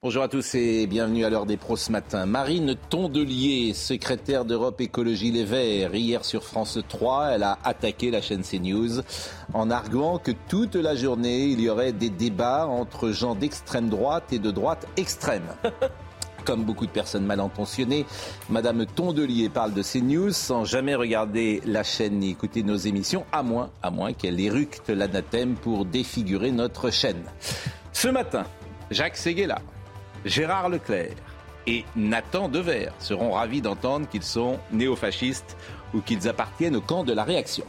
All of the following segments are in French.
Bonjour à tous et bienvenue à l'heure des pros ce matin. Marine Tondelier, secrétaire d'Europe Écologie Les Verts, hier sur France 3, elle a attaqué la chaîne CNews en arguant que toute la journée, il y aurait des débats entre gens d'extrême droite et de droite extrême. Comme beaucoup de personnes mal intentionnées, Madame Tondelier parle de CNews sans jamais regarder la chaîne ni écouter nos émissions, à moins, à moins qu'elle éructe l'anathème pour défigurer notre chaîne. Ce matin, Jacques Séguéla, Gérard Leclerc et Nathan Dever seront ravis d'entendre qu'ils sont néofascistes ou qu'ils appartiennent au camp de la réaction.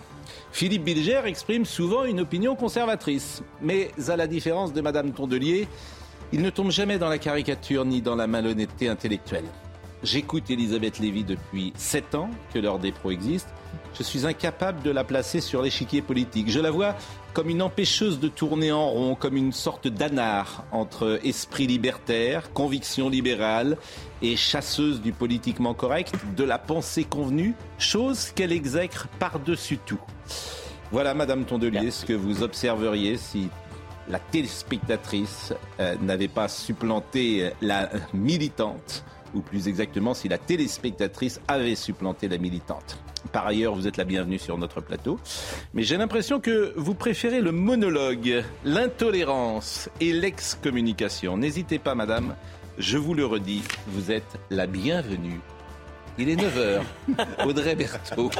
Philippe Bilger exprime souvent une opinion conservatrice, mais à la différence de Madame Tondelier, il ne tombe jamais dans la caricature ni dans la malhonnêteté intellectuelle. J'écoute Elisabeth Lévy depuis sept ans que l'heure des pros existe. Je suis incapable de la placer sur l'échiquier politique. Je la vois comme une empêcheuse de tourner en rond, comme une sorte d'anard entre esprit libertaire, conviction libérale et chasseuse du politiquement correct, de la pensée convenue, chose qu'elle exècre par-dessus tout. Voilà, Madame Tondelier, ce que vous observeriez si la téléspectatrice euh, n'avait pas supplanté la militante, ou plus exactement si la téléspectatrice avait supplanté la militante. Par ailleurs, vous êtes la bienvenue sur notre plateau. Mais j'ai l'impression que vous préférez le monologue, l'intolérance et l'excommunication. N'hésitez pas, madame, je vous le redis, vous êtes la bienvenue. Il est 9h. Audrey Berthaud.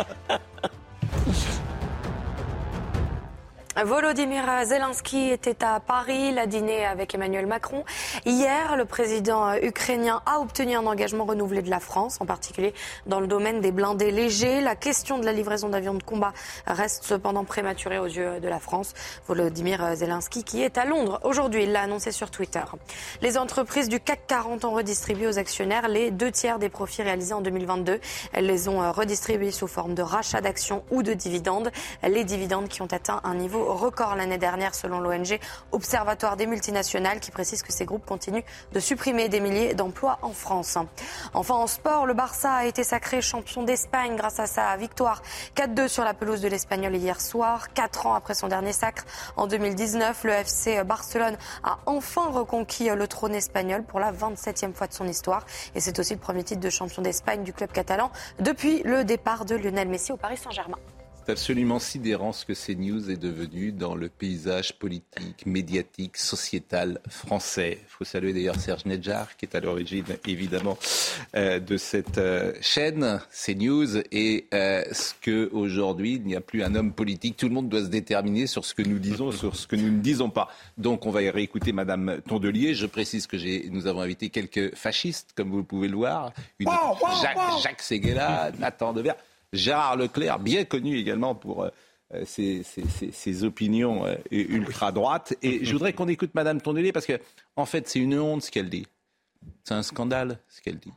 Volodymyr Zelensky était à Paris, il a dîné avec Emmanuel Macron. Hier, le président ukrainien a obtenu un engagement renouvelé de la France, en particulier dans le domaine des blindés légers. La question de la livraison d'avions de combat reste cependant prématurée aux yeux de la France. Volodymyr Zelensky, qui est à Londres aujourd'hui, l'a annoncé sur Twitter. Les entreprises du CAC 40 ont redistribué aux actionnaires les deux tiers des profits réalisés en 2022. Elles les ont redistribués sous forme de rachat d'actions ou de dividendes. Les dividendes qui ont atteint un niveau record l'année dernière selon l'ONG Observatoire des multinationales qui précise que ces groupes continuent de supprimer des milliers d'emplois en France. Enfin en sport, le Barça a été sacré champion d'Espagne grâce à sa victoire 4-2 sur la pelouse de l'Espagnol hier soir. Quatre ans après son dernier sacre en 2019, le FC Barcelone a enfin reconquis le trône espagnol pour la 27e fois de son histoire et c'est aussi le premier titre de champion d'Espagne du club catalan depuis le départ de Lionel Messi au Paris Saint-Germain. Absolument sidérant ce que CNews est devenu dans le paysage politique, médiatique, sociétal français. Il faut saluer d'ailleurs Serge Nedjar, qui est à l'origine évidemment euh, de cette euh, chaîne CNews. Et euh, ce que aujourd'hui il n'y a plus un homme politique. Tout le monde doit se déterminer sur ce que nous disons, sur ce que nous ne disons pas. Donc on va y réécouter Madame Tondelier. Je précise que nous avons invité quelques fascistes, comme vous pouvez le voir. Une, Jacques, Jacques Séguéla, Nathan Devers. Gérard Leclerc, bien connu également pour euh, ses, opinions euh, ultra-droites. Et je voudrais qu'on écoute Madame Tondelier parce que, en fait, c'est une honte ce qu'elle dit. C'est un scandale ce qu'elle dit.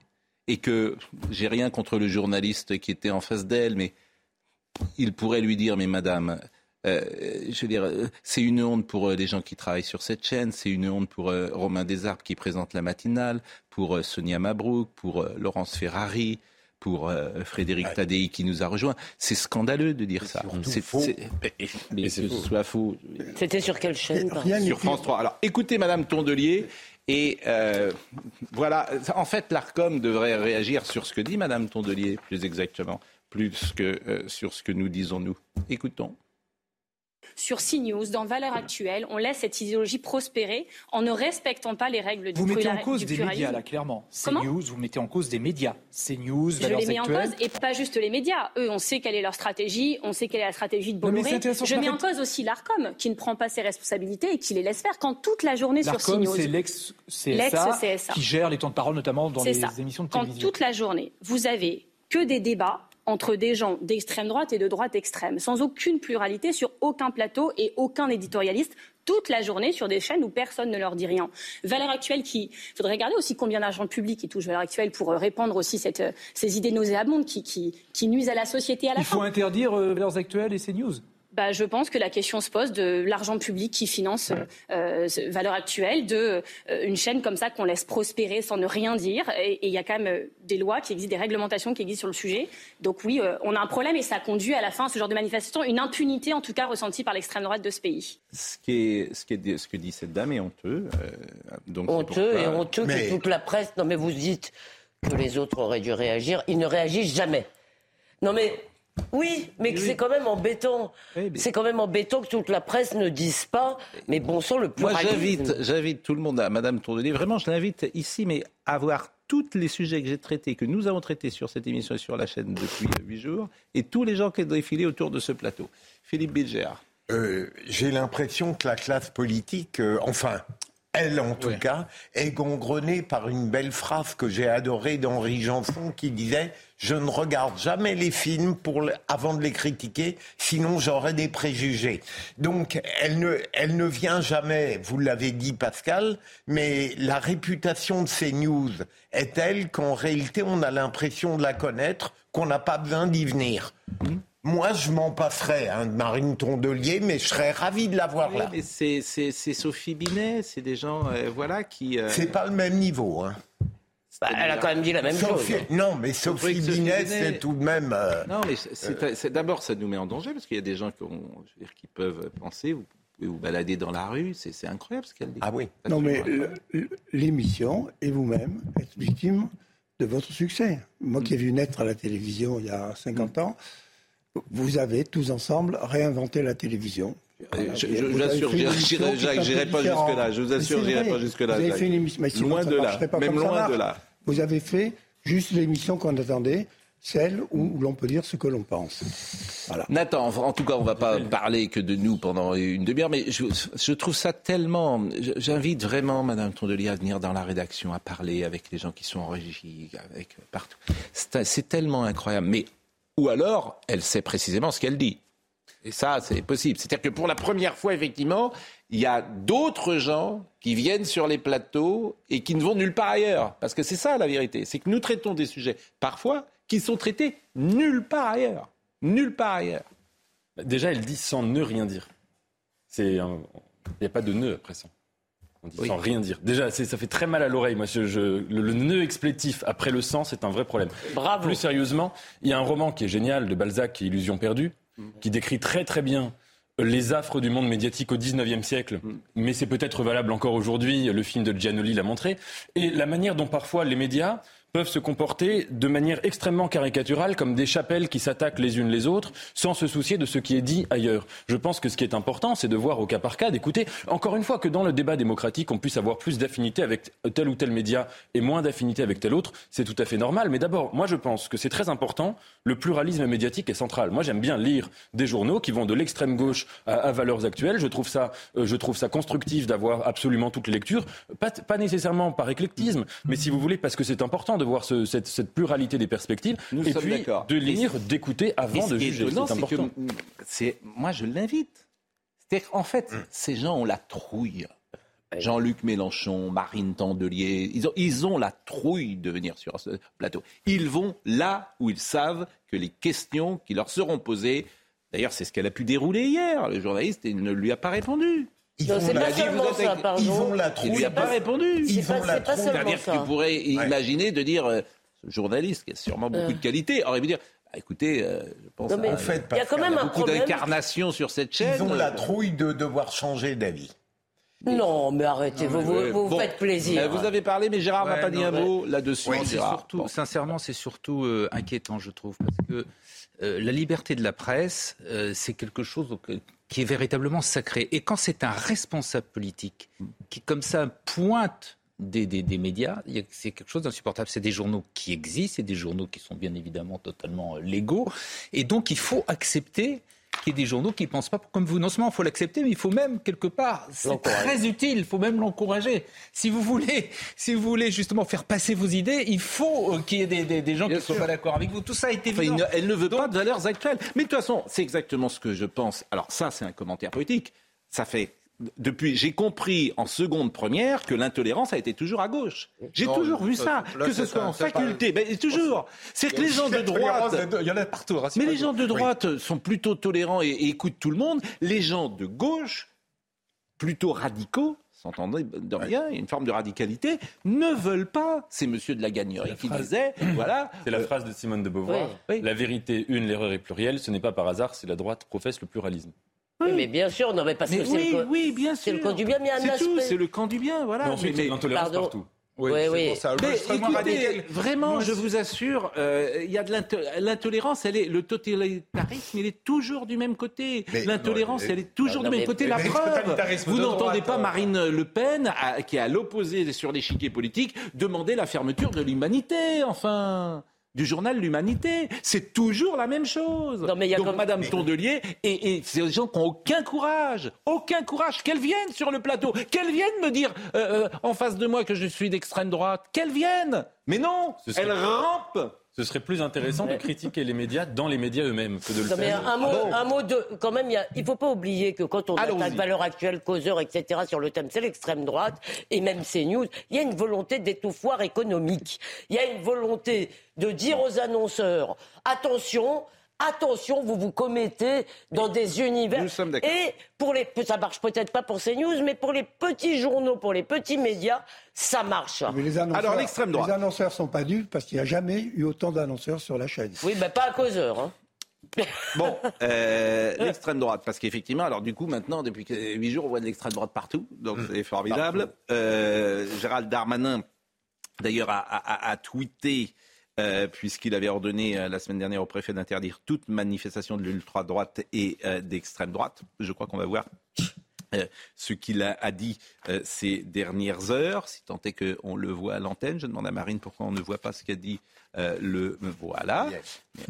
Et que j'ai rien contre le journaliste qui était en face d'elle, mais il pourrait lui dire, mais Madame, euh, je veux dire, c'est une honte pour les gens qui travaillent sur cette chaîne, c'est une honte pour Romain Desarbes qui présente la matinale, pour Sonia Mabrouk, pour Laurence Ferrari, pour euh, Frédéric Tadei qui nous a rejoint. C'est scandaleux de dire ça. C'est faux. Mais, ce soit faux. C'était sur quelle chaîne Sur France 3. Alors écoutez Madame Tondelier. Et euh, voilà, en fait, l'ARCOM devrait réagir sur ce que dit Madame Tondelier, plus exactement, plus que euh, sur ce que nous disons nous. Écoutons sur CNews, dans Valeurs Actuelles, on laisse cette idéologie prospérer en ne respectant pas les règles vous du Vous mettez en cause des médias, là, clairement. CNews, vous mettez en cause des médias. CNews, Je Valeurs les mets en cause, et pas juste les médias. Eux, on sait quelle est leur stratégie, on sait quelle est la stratégie de Bolloré. Je mets en cause aussi l'ARCOM, qui ne prend pas ses responsabilités et qui les laisse faire quand toute la journée sur CNews. c'est l'ex-CSA qui gère les temps de parole, notamment dans les émissions de télévision. Quand toute la journée, vous avez que des débats entre des gens d'extrême droite et de droite extrême, sans aucune pluralité sur aucun plateau et aucun éditorialiste toute la journée sur des chaînes où personne ne leur dit rien. Valeur actuelle qui. Il faudrait regarder aussi combien d'argent public qui touche Valeur actuelle pour euh, répandre aussi cette, euh, ces idées nauséabondes qui, qui, qui, nuisent à la société à la Il faut interdire euh, Valeurs actuelles et CNews bah, je pense que la question se pose de l'argent public qui finance euh, valeur actuelle, de euh, une chaîne comme ça qu'on laisse prospérer sans ne rien dire. Et il y a quand même euh, des lois qui existent, des réglementations qui existent sur le sujet. Donc oui, euh, on a un problème et ça conduit à la fin à ce genre de manifestation, une impunité en tout cas ressentie par l'extrême droite de ce pays. Ce, qui est, ce, qui est, ce que dit cette dame est honteux. donc honteux et honteux que toute la presse. Non mais vous dites que les autres auraient dû réagir. Ils ne réagissent jamais. Non mais oui, mais c'est quand même embêtant. C'est quand même embêtant que toute la presse ne dise pas. Mais bon sang, le Moi, j'invite, j'invite tout le monde à Madame Tourdelier. Vraiment, je l'invite ici, mais à voir tous les sujets que j'ai traités, que nous avons traités sur cette émission et sur la chaîne depuis huit jours, et tous les gens qui ont défilé autour de ce plateau. Philippe Bilger. Euh, j'ai l'impression que la classe politique, euh, enfin, elle en tout cas, est gangrenée par une belle phrase que j'ai adorée d'Henri Janson qui disait Je ne regarde jamais les films pour, avant de les critiquer, sinon j'aurais des préjugés. Donc elle ne, elle ne vient jamais, vous l'avez dit Pascal, mais la réputation de ces news est telle qu'en réalité on a l'impression de la connaître, qu'on n'a pas besoin d'y venir. Mmh. Moi, je m'en passerais, hein, de Marine Tondelier, mais je serais ravi de la voir là. Mais c'est Sophie Binet, c'est des gens, euh, voilà, qui. Euh, c'est pas le même niveau, hein. Bah, elle a quand même dit la même chose. Non, mais Sophie Binet, c'est tout de même. Euh, non, mais d'abord, ça nous met en danger parce qu'il y a des gens qui, qui peuvent penser, vous pouvez vous balader dans la rue, c'est incroyable ce qu'elle dit. Ah oui. Non, mais l'émission et vous-même êtes victime de votre succès. Moi qui ai vu naître à la télévision il y a 50 ans, vous avez tous ensemble réinventé la télévision. je, vous assure, j'irai pas jusque-là. Je vous assure, j'irai pas jusque-là. Vous avez fait une émission, loin de là, même loin de là. Vous avez fait juste l'émission qu'on attendait, celle où, l'on peut dire ce que l'on pense. Nathan, en tout cas, on ne va pas parler que de nous pendant une demi-heure, mais je, trouve ça tellement. J'invite vraiment Madame Tondelier à venir dans la rédaction, à parler avec les gens qui sont en régie, avec partout. C'est tellement incroyable. Mais ou alors elle sait précisément ce qu'elle dit. Et ça, c'est possible. C'est-à-dire que pour la première fois, effectivement, il y a d'autres gens qui viennent sur les plateaux et qui ne vont nulle part ailleurs. Parce que c'est ça la vérité. C'est que nous traitons des sujets, parfois, qui sont traités nulle part ailleurs. Nulle part ailleurs. Déjà, elle dit sans ne rien dire. Il n'y a pas de nœud après ça. On dit sans rien dire. Déjà, ça fait très mal à l'oreille. Moi, je, le, le, nœud explétif après le sang, c'est un vrai problème. Bravo. Plus sérieusement, il y a un roman qui est génial de Balzac, qui est Illusion perdue, qui décrit très très bien les affres du monde médiatique au XIXe siècle, mais c'est peut-être valable encore aujourd'hui, le film de Giannoli l'a montré, et la manière dont parfois les médias peuvent se comporter de manière extrêmement caricaturale comme des chapelles qui s'attaquent les unes les autres sans se soucier de ce qui est dit ailleurs. Je pense que ce qui est important, c'est de voir au cas par cas, d'écouter, encore une fois, que dans le débat démocratique, on puisse avoir plus d'affinité avec tel ou tel média et moins d'affinité avec tel autre. C'est tout à fait normal. Mais d'abord, moi, je pense que c'est très important. Le pluralisme médiatique est central. Moi, j'aime bien lire des journaux qui vont de l'extrême gauche à, valeurs actuelles. Je trouve ça, euh, je trouve ça constructif d'avoir absolument toutes les lectures. Pas, pas nécessairement par éclectisme, mais si vous voulez, parce que c'est important de voir ce, cette, cette, pluralité des perspectives et puis de lire, d'écouter avant de juger. C'est important. Que, moi, je l'invite. C'est-à-dire qu'en fait, hum. ces gens ont la trouille. Jean-Luc Mélenchon, Marine Tandelier, ils ont, ils ont, la trouille de venir sur ce plateau. Ils vont là où ils savent que les questions qui leur seront posées, d'ailleurs c'est ce qu'elle a pu dérouler hier, le journaliste ne lui a pas répondu. Ils vont la ça, Ils vont la trouille. Il lui a pas répondu. Ils vont la trouille. C'est-à-dire que tu pourrais imaginer de dire, euh, journaliste qui a sûrement beaucoup euh. de qualité, aurait pu dire, bah, écoutez, euh, je pense en fait, il y a quand même beaucoup d'incarnation sur cette chaîne. Ils ont la trouille de devoir changer d'avis. Non, mais arrêtez, vous, vous, faites plaisir. vous avez parlé, mais Gérard n'a pas dit un mot là-dessus. surtout, Sincèrement, c'est surtout inquiétant, je trouve, parce que la liberté de la presse, c'est quelque chose qui est véritablement sacré. Et quand c'est un responsable politique qui, comme ça, pointe des, des, médias, c'est quelque chose d'insupportable. C'est des journaux qui existent, c'est des journaux qui sont bien évidemment totalement légaux. Et donc, il faut accepter qu'il y ait des journaux qui ne pensent pas comme vous. Non seulement il faut l'accepter, mais il faut même quelque part, c'est très utile, il faut même l'encourager. Si vous voulez, si vous voulez justement faire passer vos idées, il faut qu'il y ait des, des, gens qui ne soient pas d'accord avec vous. Tout ça a été enfin, Elle ne veut pas de valeurs actuelles. Mais de toute façon, c'est exactement ce que je pense. Alors ça, c'est un commentaire politique. Ça fait depuis, j'ai compris en seconde première que l'intolérance a été toujours à gauche. J'ai toujours vu ça, que ce soit en faculté, ben, toujours. C'est que les gens de droite, il y en a partout. Hein, mais les gens de droite sont plutôt tolérants et, écoutent tout le monde. Les gens de gauche, plutôt radicaux, s'entendez de rien, une forme de radicalité, ne veulent pas. C'est Monsieur de la Gagnerie qui disait, voilà. C'est la euh, phrase de Simone de Beauvoir. La vérité une, l'erreur est plurielle. Ce n'est pas par hasard si la droite professe le pluralisme. Oui, mais bien sûr, non, mais parce que c'est le, oui, bien sûr. le camp du bien, mais un aspect... C'est le camp du bien, voilà. Mais ensuite, mais, l'intolérance partout. Oui, oui. Pour ça. Mais écoutez, vraiment, je vous assure, euh, il y a de l'intolérance. Elle est le totalitarisme, il est toujours du même côté. L'intolérance, elle est toujours du même côté. La preuve, vous n'entendez pas euh. Marine Le Pen, qui est à l'opposé sur l'échiquier politique, demander la fermeture de l'humanité. Enfin du journal L'Humanité. C'est toujours la même chose. Donc Madame Tondelier, et, et c'est des gens qui n'ont aucun courage, aucun courage, qu'elles viennent sur le plateau, qu'elles viennent me dire euh, euh, en face de moi que je suis d'extrême droite, qu'elles viennent. Mais non, elles rampent. Ce serait plus intéressant de critiquer les médias dans les médias eux-mêmes que de le faire. Un mot, ah un mot de, quand même, il ne faut pas oublier que quand on attaque valeur actuelle, causeur, etc. sur le thème, c'est l'extrême droite et même CNews. Il y a une volonté d'étouffoir économique. Il y a une volonté de dire aux annonceurs attention attention, vous vous commettez dans des univers. Et pour les, ça marche peut-être pas pour CNews, mais pour les petits journaux, pour les petits médias, ça marche. les annonceurs, Alors l'extrême droite. Les annonceurs sont pas durs parce qu'il n'y a jamais eu autant d'annonceurs sur la chaîne. Oui, mais pas à causeur. Hein. Bon, euh, l'extrême droite, parce qu'effectivement, alors du coup, maintenant, depuis 8 jours, on voit de l'extrême droite partout, donc mmh. c'est formidable. Euh, Gérald Darmanin, d'ailleurs, a tweeté euh, puisqu'il avait ordonné euh, la semaine dernière au préfet d'interdire toute manifestation de l'ultra-droite et euh, d'extrême droite. Je crois qu'on va voir ce qu'il a, dit ces dernières heures, si tant est qu'on le voit à l'antenne. Je demande à Marine pourquoi on ne voit pas ce qu'a dit le... Voilà.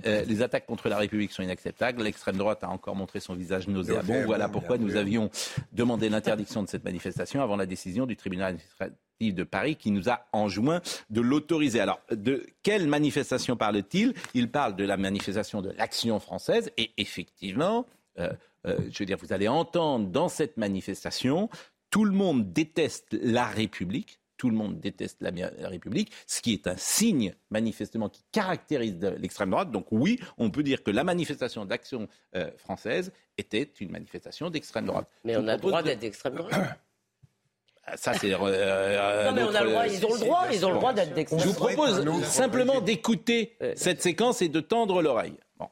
les attaques contre la République sont inacceptables. L'extrême droite a encore montré son visage nauséabond. Voilà pourquoi nous avions demandé l'interdiction de cette manifestation avant la décision du tribunal de Paris qui nous a enjoint de l'autoriser. Alors, de quelle manifestation parle-t-il? Il parle de la manifestation de l'action française et effectivement, euh, euh, je veux dire, vous allez entendre dans cette manifestation, tout le monde déteste la République, tout le monde déteste la, République, ce qui est un signe manifestement qui caractérise l'extrême droite. Donc oui, on peut dire que la manifestation d'action euh, française était une manifestation d'extrême droite. Mais on a le droit d'être d'extrême droite. Ça, c'est. Euh, euh, non, mais on a le droit, ils ont le droit, ils ont le droit d'être Je vous propose simplement d'écouter cette séquence et de tendre l'oreille. Bon.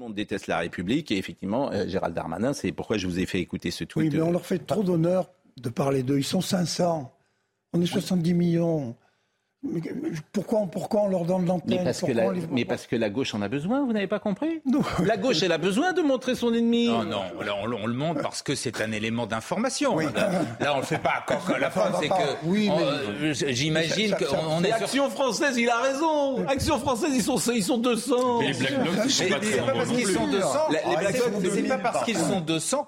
monde déteste la République et effectivement, euh, Gérald Darmanin, c'est pourquoi je vous ai fait écouter ce tweet. Oui, mais on leur fait trop d'honneur de parler d'eux. Ils sont 500. On est 70 millions. Pourquoi, pourquoi on leur donne l'antenne? Mais, parce que la, mais parce que la gauche en a besoin, vous n'avez pas compris? Non. La gauche, elle a besoin de montrer son ennemi. Non, non, on, le montre parce que c'est un élément d'information. Là, on ne le fait pas à la fin, c'est que... Oui, euh, J'imagine qu'on est... Action française, il a raison Action française, ils sont, ils sont 200 Mais les Black Blocs, c'est pas parce qu'ils sont 200 c'est pas parce qu'ils sont 200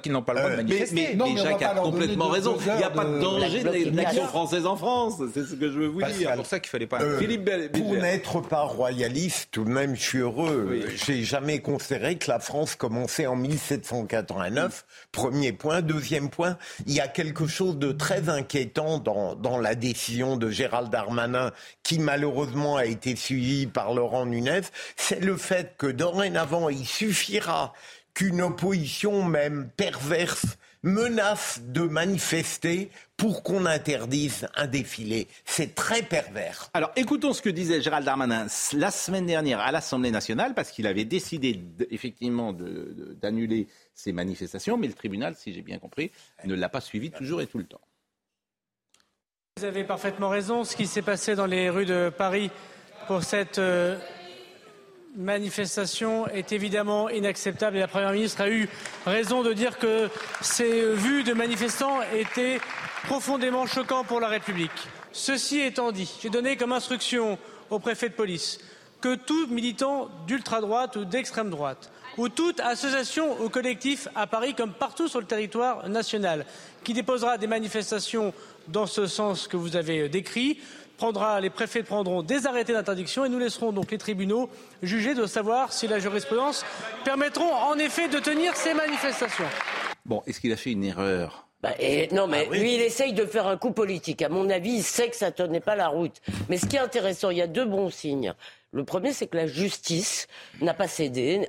qu'ils n'ont pas le droit de manifester. Mais Jacques a complètement raison. Il n'y a pas de danger d'action française en France, c'est ce que je veux vous dire. C'est pour ça qu'il fallait pas. Euh, pour n'être pas royaliste, tout de même, je suis heureux. J'ai jamais considéré que la France commençait en 1789. Premier point. Deuxième point, il y a quelque chose de très inquiétant dans, dans la décision de Gérald Darmanin, qui malheureusement a été suivie par Laurent Nunez. C'est le fait que dorénavant, il suffira qu'une opposition même perverse menace de manifester pour qu'on interdise un défilé. C'est très pervers. Alors écoutons ce que disait Gérald Darmanin la semaine dernière à l'Assemblée nationale, parce qu'il avait décidé effectivement d'annuler ces manifestations, mais le tribunal, si j'ai bien compris, ne l'a pas suivi toujours et tout le temps. Vous avez parfaitement raison. Ce qui s'est passé dans les rues de Paris pour cette euh, manifestation est évidemment inacceptable et la Première ministre a eu raison de dire que ces vues de manifestants étaient profondément choquantes pour la République. Ceci étant dit, j'ai donné comme instruction au préfet de police que tout militant d'ultra-droite ou d'extrême droite ou toute association ou collectif à Paris comme partout sur le territoire national qui déposera des manifestations dans ce sens que vous avez décrit prendra, les préfets prendront des arrêtés d'interdiction et nous laisserons donc les tribunaux juger de savoir si la jurisprudence permettront en effet de tenir ces manifestations. Bon, est-ce qu'il a fait une erreur? Bah, non, mais ah lui, il essaye de faire un coup politique. À mon avis, il sait que ça tenait pas la route. Mais ce qui est intéressant, il y a deux bons signes. Le premier, c'est que la justice n'a pas cédé.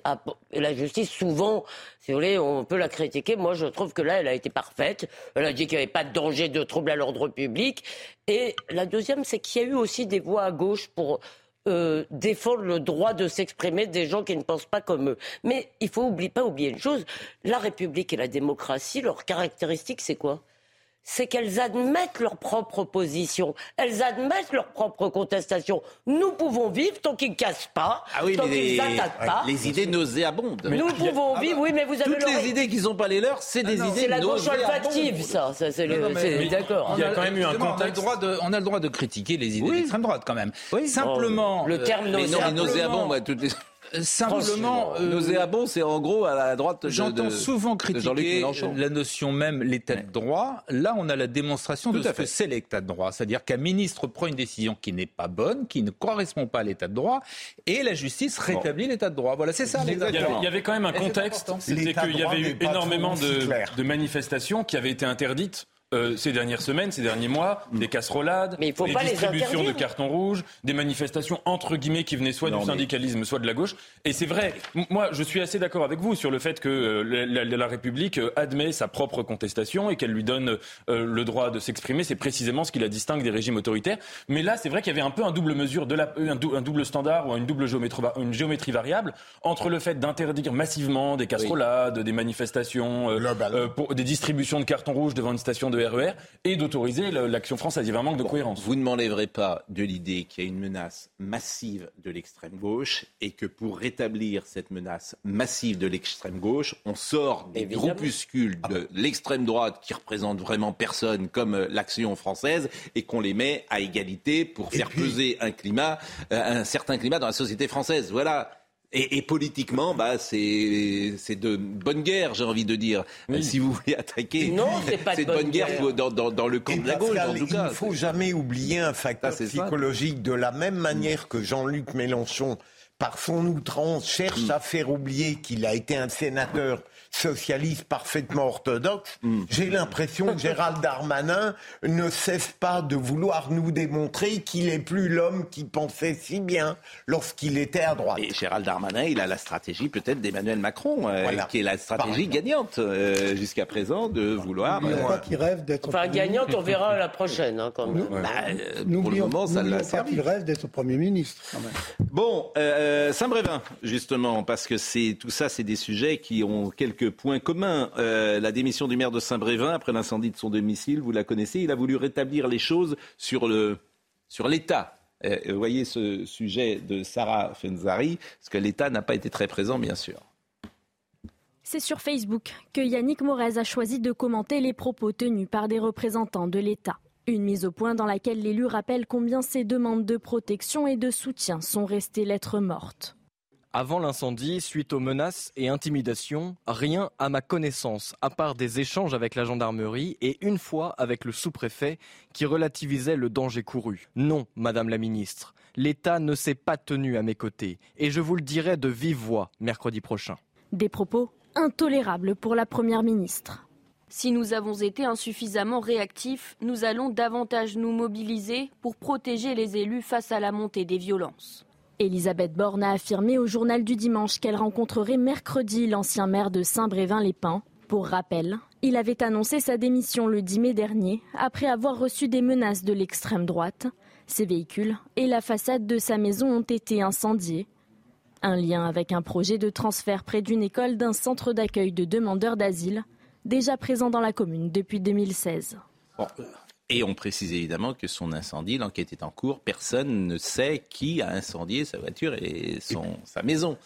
La justice, souvent, si vous voulez, on peut la critiquer. Moi, je trouve que là, elle a été parfaite. Elle a dit qu'il n'y avait pas de danger de trouble à l'ordre public. Et la deuxième, c'est qu'il y a eu aussi des voix à gauche pour euh, défendre le droit de s'exprimer des gens qui ne pensent pas comme eux. Mais il faut pas oublier une chose, la République et la démocratie, leur caractéristique, c'est quoi? C'est qu'elles admettent leur propre position, elles admettent leur propre contestation. Nous pouvons vivre tant qu'ils ne cassent pas, ah tant qu'ils n'attaquent pas. Les idées nauséabondes. Nous pouvons vivre, oui, mais vous avez Toutes les idées qui ne sont pas les leurs, c'est des idées C'est la gauche olfactive, ça. ça c'est d'accord. Il y a quand même eu un contexte. On a, le droit de, on a le droit de critiquer les idées d'extrême droite, quand même. Simplement. le terme nauséabond. Mais toutes les... Simplement, euh, nauséabond, c'est en gros à la droite. J'entends souvent critiquer la notion même l'état de droit. Là, on a la démonstration de ce que c'est l'état de droit, c'est-à-dire qu'un ministre prend une décision qui n'est pas bonne, qui ne correspond pas à l'état de droit, et la justice rétablit l'état de droit. Voilà, c'est ça. Il y, avait, quand même un contexte, c'était qu'il y avait eu énormément de manifestations qui avaient été interdites euh, ces dernières semaines, ces derniers mois, mm. des casserolades, des distributions de cartons rouges, des manifestations entre guillemets qui venaient soit du syndicalisme, soit de la gauche. Et c'est vrai, moi je suis assez d'accord avec vous sur le fait que euh, la, République euh, admet sa propre contestation et qu'elle lui donne le droit de s'exprimer. C'est précisément ce qui la distingue des régimes autoritaires. Mais là, c'est vrai qu'il y avait un peu un double mesure, de la, un, double standard ou une double géométrie, une géométrie variable entre le fait d'interdire massivement des casserolades, des manifestations, pour, des distributions de cartons rouges devant une station de RER et d'autoriser l'action française. Il y avait un manque de cohérence. Vous ne m'enlèverez pas de l'idée qu'il y a une menace massive de l'extrême gauche et que pour rétablir cette menace massive de l'extrême gauche, on sort des groupuscules de l'extrême droite qui représentent vraiment personne comme euh, l'action française et qu'on les met à égalité pour faire peser un climat, euh, un certain climat dans la société française. Voilà. Et, politiquement, bah, c'est de bonne guerre, j'ai envie de dire. Si vous voulez attaquer, non, c'est pas de bonne, guerre, Dans, dans, dans, le camp de la gauche, en tout cas. Il ne faut jamais oublier un facteur psychologique. De la même manière que Jean-Luc Mélenchon, par son outrance, cherche mm. à faire oublier qu'il a été un sénateur socialiste parfaitement orthodoxe, hmm. j'ai l'impression que Gérald Darmanin ne cesse pas de vouloir nous démontrer qu'il est plus l'homme qui pensait si bien lorsqu'il était à droite. Et Gérald Darmanin, il a la stratégie peut-être d'Emmanuel Macron, euh, qui est la stratégie gagnante euh, jusqu'à présent de vouloir. N'oublions pas qu'il rêve d'être. Enfin, gagnante, on verra la prochaine. Hein, quand même. Bah, euh, pour le moment, ça l'a servi. qu'il rêve d'être Premier ministre. Quand même. Bon, Saint-Brévin, justement, parce que c'est tout ça, c'est des sujets qui ont quelques point commun. Euh, la démission du maire de Saint-Brévin après l'incendie de son domicile, vous la connaissez, il a voulu rétablir les choses sur sur l'État. Euh, vous voyez ce sujet de Sarah Fenzari, parce que l'État n'a pas été très présent, bien sûr. C'est sur Facebook que Yannick Morez a choisi de commenter les propos tenus par des représentants de l'État. Une mise au point dans laquelle l'élu rappelle combien ses demandes de protection et de soutien sont restées lettres mortes. Avant l'incendie, suite aux menaces et intimidations, rien à ma connaissance, à part des échanges avec la gendarmerie et une fois avec le sous-préfet qui relativisait le danger couru. Non, Madame la Ministre, l'État ne s'est pas tenu à mes côtés et je vous le dirai de vive voix mercredi prochain. Des propos intolérables pour la Première ministre. Si nous avons été insuffisamment réactifs, nous allons davantage nous mobiliser pour protéger les élus face à la montée des violences. Elisabeth Borne a affirmé au journal du dimanche qu'elle rencontrerait mercredi l'ancien maire de Saint-Brévin-les-Pins. Pour rappel, il avait annoncé sa démission le 10 mai dernier après avoir reçu des menaces de l'extrême droite. Ses véhicules et la façade de sa maison ont été incendiés. Un lien avec un projet de transfert près d'une école d'un centre d'accueil de demandeurs d'asile, déjà présent dans la commune depuis 2016. Et on précise évidemment que son incendie, l'enquête est en cours, personne ne sait qui a incendié sa voiture et son, sa maison.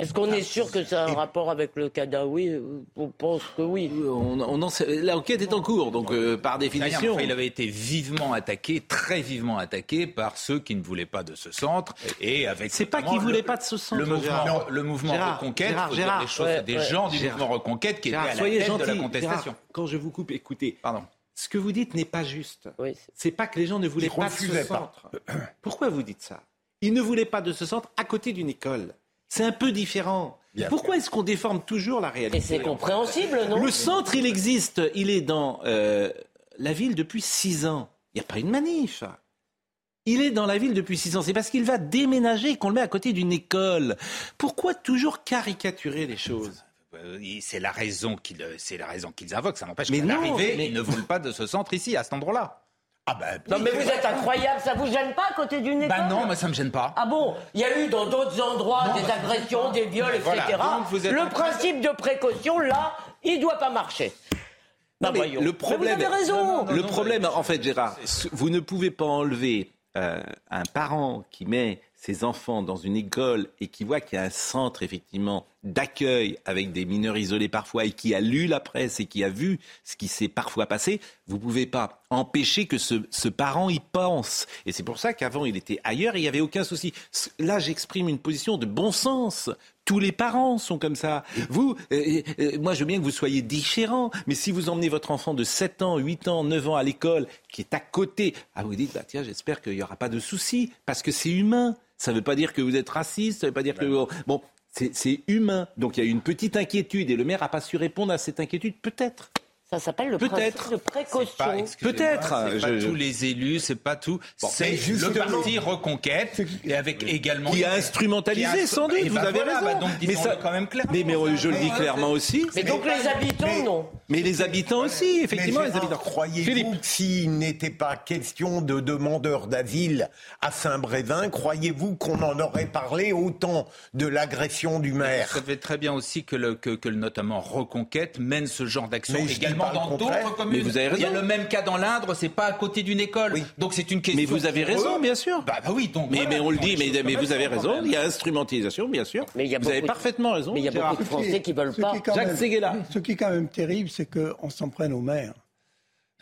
Est-ce qu'on est sûr que ça a un rapport avec le Kadaoui On pense que oui. On, L'enquête est en cours, donc euh, par définition. il avait été vivement attaqué, très vivement attaqué par ceux qui ne voulaient pas de ce centre. Et avec c'est pas qu'ils ne voulaient pas de ce centre. Le mouvement, le mouvement Reconquête, Gérard, des, choses, des gens du mouvement Reconquête qui étaient à la tête gentil, de la contestation. quand je vous coupe, écoutez. Pardon. Ce que vous dites n'est pas juste. Oui, c'est pas que les gens ne voulaient pas de ce centre. Pourquoi vous dites ça? Ils ne voulaient pas de ce centre à côté d'une école. C'est un peu différent. Pourquoi est-ce qu'on déforme toujours la réalité? Et c'est compréhensible, non? Le centre, il existe. Il est dans euh, la ville depuis six ans. Il n'y a pas une manif. Il est dans la ville depuis six ans. C'est parce qu'il va déménager qu'on le met à côté d'une école. Pourquoi toujours caricaturer les choses? C'est la raison qu'ils, c'est la raison qu'ils invoquent. Ça n'empêche qu'à l'arrivée, mais... ils ne veulent pas de ce centre ici, à cet endroit-là. Ah ben, non mais vous êtes incroyable, ça vous gêne pas à côté d'une école Bah non, moi ça me gêne pas. Ah bon Il y a eu dans d'autres endroits des agressions, des viols, etc. Le principe de précaution, là, il doit pas marcher. Bah, le problème, vous avez raison. Le problème, en fait, Gérard, vous ne pouvez pas enlever euh, un parent qui met ses enfants dans une école et qui voit qu'il y a un centre effectivement d'accueil avec des mineurs isolés parfois et qui a lu la presse et qui a vu ce qui s'est parfois passé, vous ne pouvez pas empêcher que ce, ce parent y pense. Et c'est pour ça qu'avant il était ailleurs et il n'y avait aucun souci. Là j'exprime une position de bon sens. Tous les parents sont comme ça. Vous, euh, euh, moi je veux bien que vous soyez différents, mais si vous emmenez votre enfant de 7 ans, 8 ans, 9 ans à l'école, qui est à côté, ah, vous dites, bah, tiens, j'espère qu'il n'y aura pas de souci, parce que c'est humain. Ça ne veut pas dire que vous êtes raciste, ça ne veut pas dire que... Bon, c'est humain. Donc il y a une petite inquiétude et le maire n'a pas su répondre à cette inquiétude, peut-être. Ça s'appelle le principe de précaution. Peut-être. C'est pas tous les élus, c'est pas tout. c'est le parti Reconquête et avec également qui a instrumentalisé sans doute. Vous avez raison. Bah mais ça quand même clair. Mais, mais je le dis clairement aussi. Mais donc les habitants non. Mais les habitants aussi, effectivement, les habitants. Croyez-vous s'il n'était pas question de demandeurs d'asile à Saint-Brévin, croyez-vous qu'on en aurait parlé autant de l'agression du maire? Ça fait très bien aussi que, le, que, que notamment Reconquête mène ce genre d'action également dans d'autres communes. Mais vous avez raison. Il y a le même cas dans l'Indre, c'est pas à côté d'une école. Donc c'est une question. Mais vous avez raison, bien sûr. Bah, bah oui, donc. Mais, mais on le dit, mais, mais vous avez raison. Il y a instrumentalisation, bien sûr. Mais il y a vous avez parfaitement raison. Mais il y a beaucoup de Français qui veulent pas. Jacques Seguela. Ce qui est quand même terrible, c'est qu'on s'en prenne aux maires.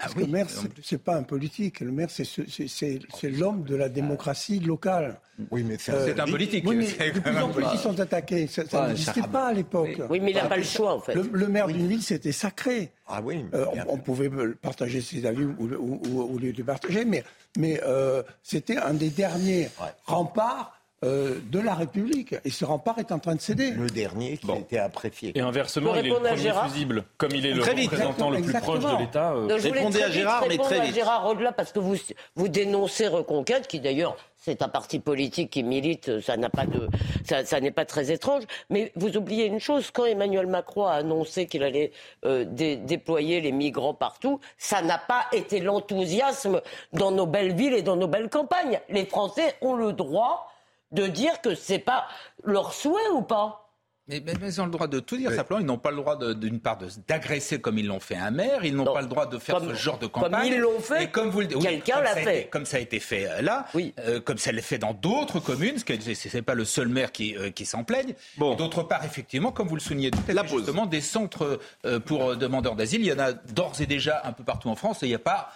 Ah Parce que le maire, c'est pas un politique. Le maire, c'est l'homme de la démocratie locale. Oui, mais c'est euh, un politique. Oui, mais de plus en plus, ils sont attaqués. Ça, n'existait pas à l'époque. Oui, mais il n'a pas le choix, en fait. Le, maire d'une ville, c'était sacré. Ah oui. Euh, on, pouvait partager ses avis ou, ou, les partager, mais, mais euh, c'était un des derniers remparts euh, de la République. Et ce rempart est en train de céder. Le dernier qui a été apprécié. Et inversement, il est le premier fusible. Comme il est le représentant le plus proche de l'État. Euh... Répondez à Gérard, mais très vite. à Gérard au-delà, parce que vous, vous dénoncez Reconquête, qui d'ailleurs c'est un parti politique qui milite, ça n'a pas de, ça, n'est pas très étrange. Mais vous oubliez une chose, quand Emmanuel Macron a annoncé qu'il allait euh, déployer les migrants partout, ça n'a pas été l'enthousiasme dans nos belles villes et dans nos belles campagnes. Les Français ont le droit de dire que c'est pas leur souhait ou pas mais, ils ont le droit de tout dire simplement. Ils n'ont pas le droit, d'une part, d'agresser comme ils l'ont fait un maire. Ils n'ont pas le droit de faire ce genre de campagne. Comme ils l'ont fait. Et comme vous quelqu'un l'a fait. comme ça a été fait euh, là. Oui. Euh, comme ça l'est fait dans d'autres communes. Ce n'est pas le seul maire qui, euh, qui s'en plaigne. Bon. D'autre part, effectivement, comme vous le soulignez tout à justement, des centres pour demandeurs d'asile, il y en a d'ores et déjà un peu partout en France. Et il n'y a pas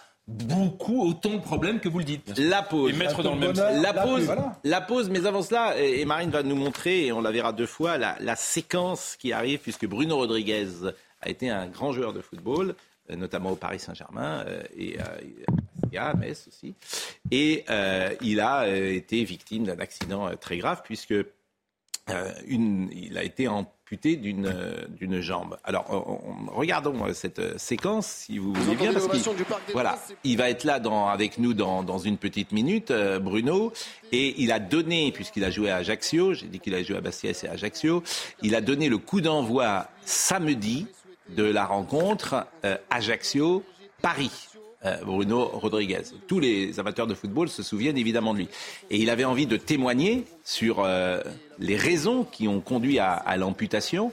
beaucoup autant de problèmes que vous le dites. La pause. mettre dans le même la, pause, la pause, mais avant cela, et Marine va nous montrer, et on la verra deux fois, la, séquence qui arrive, puisque Bruno Rodriguez a été un grand joueur de football, euh, notamment au Paris Saint-Germain, euh, et euh, à Metz aussi. Et il a été victime d'un accident très grave, puisque une, il a été en d'une euh, d'une jambe. Alors, regardons euh, cette euh, séquence, si vous voulez bien, parce qu'il voilà, il va être là dans, avec nous dans, dans une petite minute, Bruno, et il a donné, puisqu'il a joué à Ajaccio, j'ai dit qu'il a joué à Bastia et à Ajaccio, il a donné le coup d'envoi samedi de la rencontre Ajaccio-Paris. Euh, Bruno Rodriguez. Tous les amateurs de football se souviennent évidemment de lui. Et il avait envie de témoigner sur euh, les raisons qui ont conduit à, l'amputation.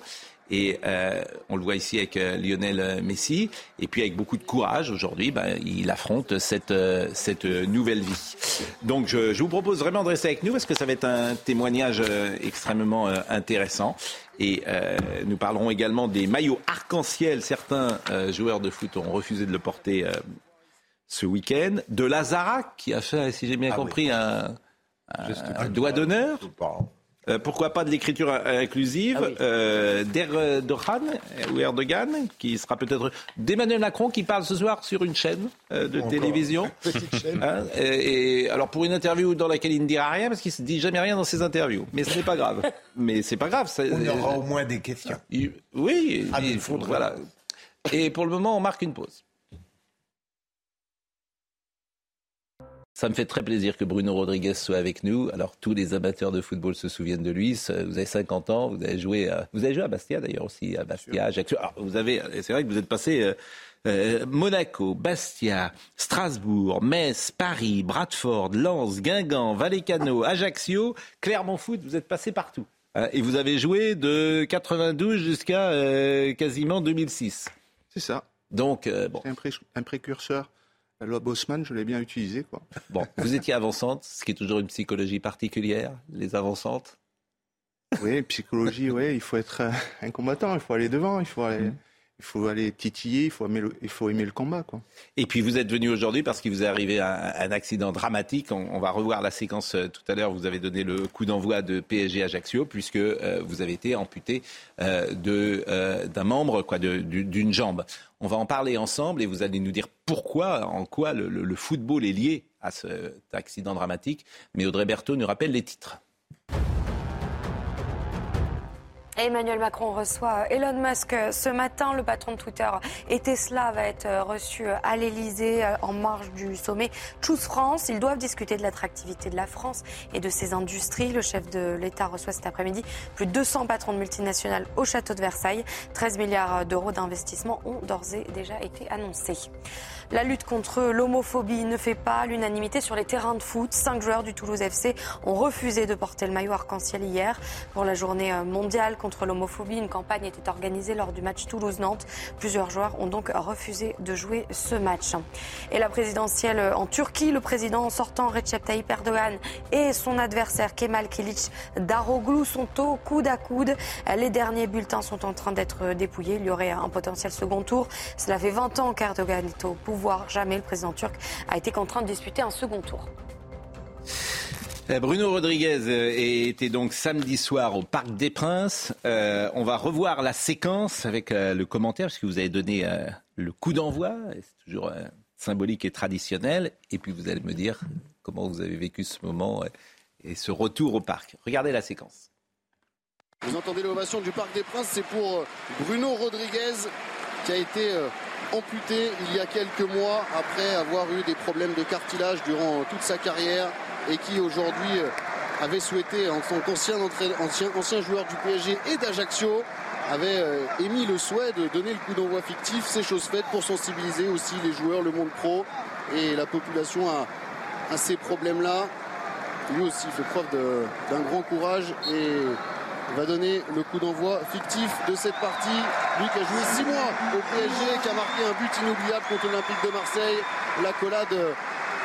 Et euh, on le voit ici avec Lionel Messi. Et puis avec beaucoup de courage, aujourd'hui, ben, il affronte cette, nouvelle vie. Donc je, vous propose vraiment de rester avec nous parce que ça va être un témoignage extrêmement intéressant. Et nous parlerons également des maillots arc-en-ciel. Certains joueurs de foot ont refusé de le porter ce week-end. De Lazara, qui a fait, si j'ai bien ah compris, un, un, doigt d'honneur. Euh, pourquoi pas de l'écriture inclusive ah euh, d'Erdogan ou Erdogan, qui sera peut-être d'Emmanuel Macron qui parle ce soir sur une chaîne euh, de télévision. Hein, et, alors pour une interview dans laquelle il ne dira rien parce qu'il se dit jamais rien dans ses interviews, mais ce n'est pas grave. mais c'est pas grave. Ça, on aura au moins des questions. oui, ah, il faut, voilà. Et pour le moment, on marque une pause. Ça me fait très plaisir que Bruno Rodriguez soit avec nous. Alors tous les amateurs de football se souviennent de lui. Vous avez 50 ans, vous avez joué à, vous avez joué à Bastia d'ailleurs aussi, à Bastia, Ajaccio. Alors, vous avez, c'est vrai que vous êtes passé euh, euh, Monaco, Bastia, Strasbourg, Metz, Paris, Bradford, Lens, Guingamp, Vallecano, Ajaccio, Clermont Foot. Vous êtes passé partout. Hein, et vous avez joué de 92 jusqu'à euh, quasiment 2006. C'est ça. Donc bon. C'est un précurseur la loi Bosman, je l'ai bien utilisée. Quoi. Bon, vous étiez avançante, ce qui est toujours une psychologie particulière, les avancantes. Oui, psychologie, oui, il faut être un combattant, il faut aller devant, il faut aller, mm il faut aller titiller, il faut aimer le, combat. Et puis vous êtes venu aujourd'hui parce qu'il vous est arrivé un, accident dramatique. On, va revoir la séquence euh, tout à l'heure. Vous avez donné le coup d'envoi de PSG Ajaccio puisque euh, vous avez été amputé euh, d'un membre, quoi, d'une jambe. On va en parler ensemble et vous allez nous dire pourquoi, en quoi le, le football est lié à cet accident dramatique. Mais Audrey Berthaud nous rappelle les titres. Emmanuel Macron reçoit euh, Elon Musk euh, ce matin. Le patron de Twitter et Tesla va être euh, reçu à l'Elysée en marge du sommet Choose France. Ils doivent discuter de l'attractivité de la France et de ses industries. Le chef de l'État reçoit cet après-midi plus de 200 patrons de multinationales au château de Versailles. 13 milliards d'euros d'investissement ont d'ores et déjà été annoncés. La lutte contre l'homophobie ne fait pas l'unanimité sur les terrains de foot. Cinq joueurs du Toulouse FC ont refusé de porter le maillot arc-en-ciel hier pour la journée mondiale contre l'homophobie. Une campagne était organisée lors du match Toulouse-Nantes. Plusieurs joueurs ont donc refusé de jouer ce match. Et la présidentielle en Turquie, le président sortant Recep Tayyip Erdogan et son adversaire Kemal Kilic Daroglu sont au coude à coude. Les derniers bulletins sont en train d'être dépouillés. Il y aurait un potentiel second tour. Cela fait 20 ans qu'Erdogan est au pouvoir Jamais le président turc a été contraint de disputer un second tour. Euh, Bruno Rodriguez euh, était donc samedi soir au Parc des Princes. Euh, on va revoir la séquence avec le commentaire, parce que vous avez donné le coup d'envoi. C'est toujours symbolique et traditionnel. Et puis vous allez me dire comment vous avez vécu ce moment et ce retour au parc. Regardez la séquence. Vous entendez l'ovation du Parc des Princes, c'est pour Bruno Rodriguez qui a été amputé il y a quelques mois après avoir eu des problèmes de cartilage durant toute sa carrière et qui aujourd'hui euh, avait souhaité, en tant qu'ancien ancien, joueur du PSG et d'Ajaccio, avait euh, émis le souhait de donner le coup d'envoi fictif. C'est chose faite pour sensibiliser aussi les joueurs, le monde pro et la population à ces problèmes-là. Lui aussi fait preuve d'un grand courage et va donner le coup d'envoi fictif de cette partie. Lui qui a joué six mois au PSG, qui a marqué un but inoubliable contre l'Olympique de Marseille. La collade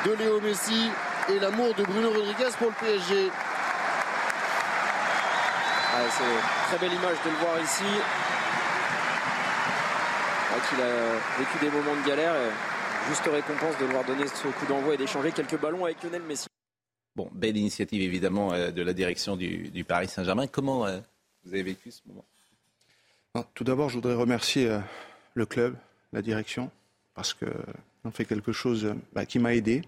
de Léo Messi et l'amour de Bruno Rodriguez pour le PSG. Ah, c'est très belle image de le voir ici. il a vécu des moments de galère. Et juste récompense de le donner ce coup d'envoi et d'échanger quelques ballons avec Lionel Messi. Bon, belle initiative évidemment euh, de la direction du, Paris Saint-Germain. Comment euh, vous avez vécu ce moment? Tout d'abord, je voudrais remercier euh, le club, la direction, parce qu'ils ont fait quelque chose bah, qui m'a aidé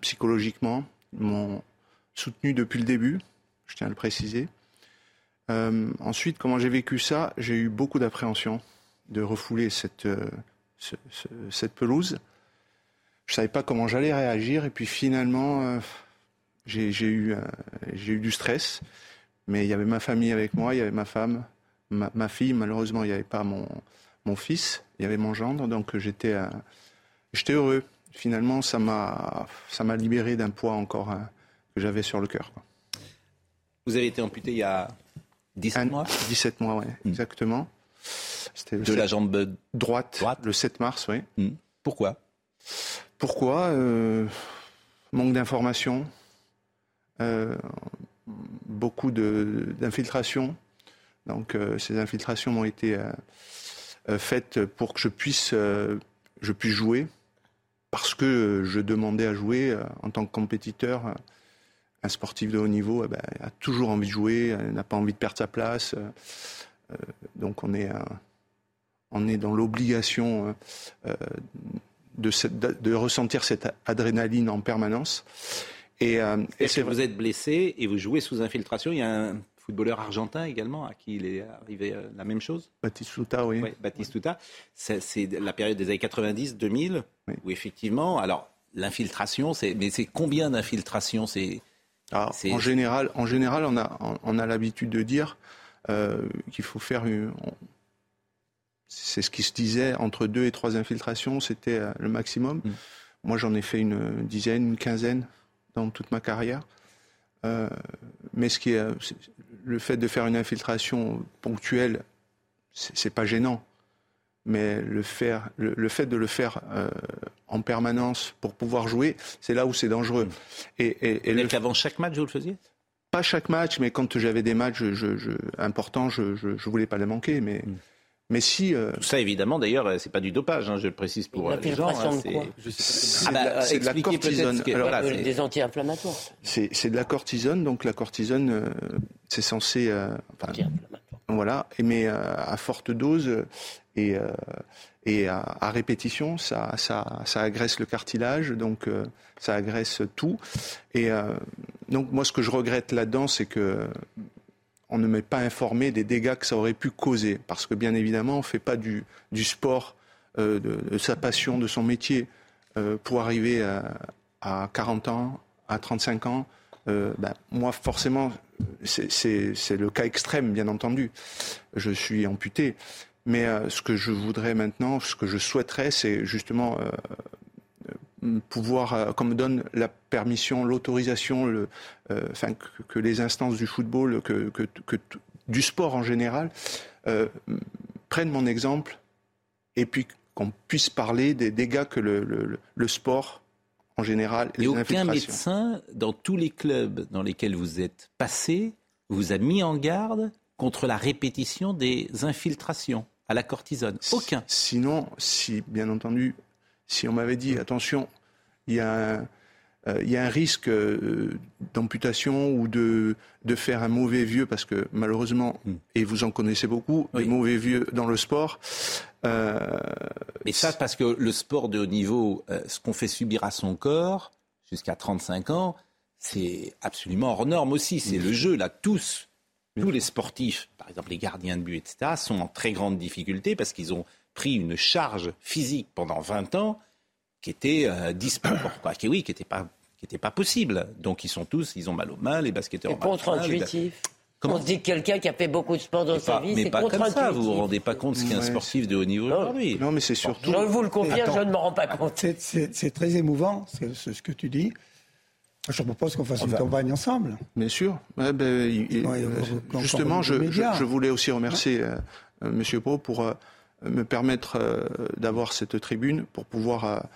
psychologiquement. Ils m'ont soutenu depuis le début, je tiens à le préciser. ensuite, comment j'ai vécu ça? J'ai eu beaucoup d'appréhension de refouler cette, cette pelouse. Je ne savais pas comment j'allais réagir, et puis finalement j'ai eu, euh, du stress, mais il y avait ma famille avec moi, il y avait ma femme, ma, fille. Malheureusement, il n'y avait pas mon, mon fils, il y avait mon gendre, donc j'étais euh, j'étais heureux. Finalement, ça m'a libéré d'un poids encore hein, que j'avais sur le cœur. Vous avez été amputé il y a 17 mois? 17 mois, oui, hmm. exactement. de la jambe droite, le 7 mars, oui. Hmm. Pourquoi? Pourquoi? Euh, Manque d'informations, beaucoup d'infiltrations. Donc euh, ces infiltrations m'ont été faites pour que je puisse, je puisse jouer, parce que je demandais à jouer en tant que compétiteur un sportif de haut niveau eh ben, a toujours envie de jouer, n'a pas envie de perdre sa place. Euh, donc on est, on est dans l'obligation euh, de, ressentir cette adrénaline en permanence. Et, euh, et c'est vous êtes blessé et vous jouez sous infiltration? Il y a un footballeur argentin également à qui il est arrivé la même chose? Batistuta, oui. oui Batistuta. C'est la période des années 90-2000 où effectivement, alors l'infiltration, c'est mais c'est combien d'infiltrations? C'est en général, en général, on a, on a l'habitude de dire euh, qu'il faut faire une. C'est ce qui se disait entre deux et trois infiltrations, c'était euh, le maximum. Mm. Moi, j'en ai fait une dizaine, une quinzaine dans toute ma carrière. Euh, mais ce qui est, le fait de faire une infiltration ponctuelle, c'est pas gênant. Mais le, faire, le, fait de le faire en permanence pour pouvoir jouer, c'est là où c'est dangereux. Mm. Et, et, le... qu'avant chaque match, vous le faisiez? Pas chaque match, mais quand j'avais des matchs importants, je ne voulais pas les manquer. Mais, mm. Mais si. Euh, Tout ça, évidemment, d'ailleurs, c'est pas du dopage, hein, je le précise pour euh, les gens. Hein, c'est de, la cortisone. des anti-inflammatoires. C'est de la cortisone, donc la cortisone, euh, c'est censé. voilà, mais à forte dose et et à, répétition, ça, ça, ça, agresse le cartilage, donc euh, ça agresse tout. Et euh, donc moi, ce que je regrette là-dedans, c'est que on ne m'est pas informé des dégâts que ça aurait pu causer, parce que bien évidemment, on ne fait pas du, sport, euh, de, sa passion, de son métier, pour arriver à, à, 40 ans, à 35 ans. Ben, moi, forcément, c'est le cas extrême, bien entendu. Je suis amputé. Mais euh, ce que je voudrais maintenant, ce que je souhaiterais, c'est justement euh, euh, pouvoir, comme donne la permission, l'autorisation, le, enfin, que, les instances du football, que, que, que du sport en général, prennent mon exemple et puis qu'on puisse parler des dégâts que le, le, le sport en général. Et aucun médecin dans tous les clubs dans lesquels vous êtes passé vous a mis en garde contre la répétition des infiltrations à la cortisone Aucun. Sinon, si, bien entendu, si on m'avait dit, attention, il y a un, euh, il y a un risque euh, d'amputation ou de, de faire un mauvais vieux, parce que malheureusement, hmm. et vous en connaissez beaucoup, des mauvais vieux dans le sport. Euh, Mais ça, parce que le sport de haut niveau, ce qu'on fait subir à son corps, jusqu'à 35 ans, c'est absolument hors norme aussi. C'est le jeu, là, tous tous les sportifs, par exemple les gardiens de but, etc., sont en très grande difficulté parce qu'ils ont pris une charge physique pendant 20 ans qui était euh, quoi, qui, oui, qui n'était pas, qui était pas possible. Donc ils sont tous, ils ont mal aux mains, les basketteurs ont contre-intuitif. Comment On se dit que quelqu'un qui a fait beaucoup de sport dans sa vie, c'est contre-intuitif. Vous vous rendez pas compte ce qu'est un sportif de haut niveau aujourd'hui. Non, mais c'est surtout. Je vous le confirme, je ne me rends pas compte. C'est très émouvant, c'est ce que tu dis. Je propose qu'on fasse une campagne ensemble. Bien sûr. Ben, justement, je, voulais aussi remercier euh, euh, Monsieur Pau pour euh, me permettre d'avoir cette tribune, pour pouvoir...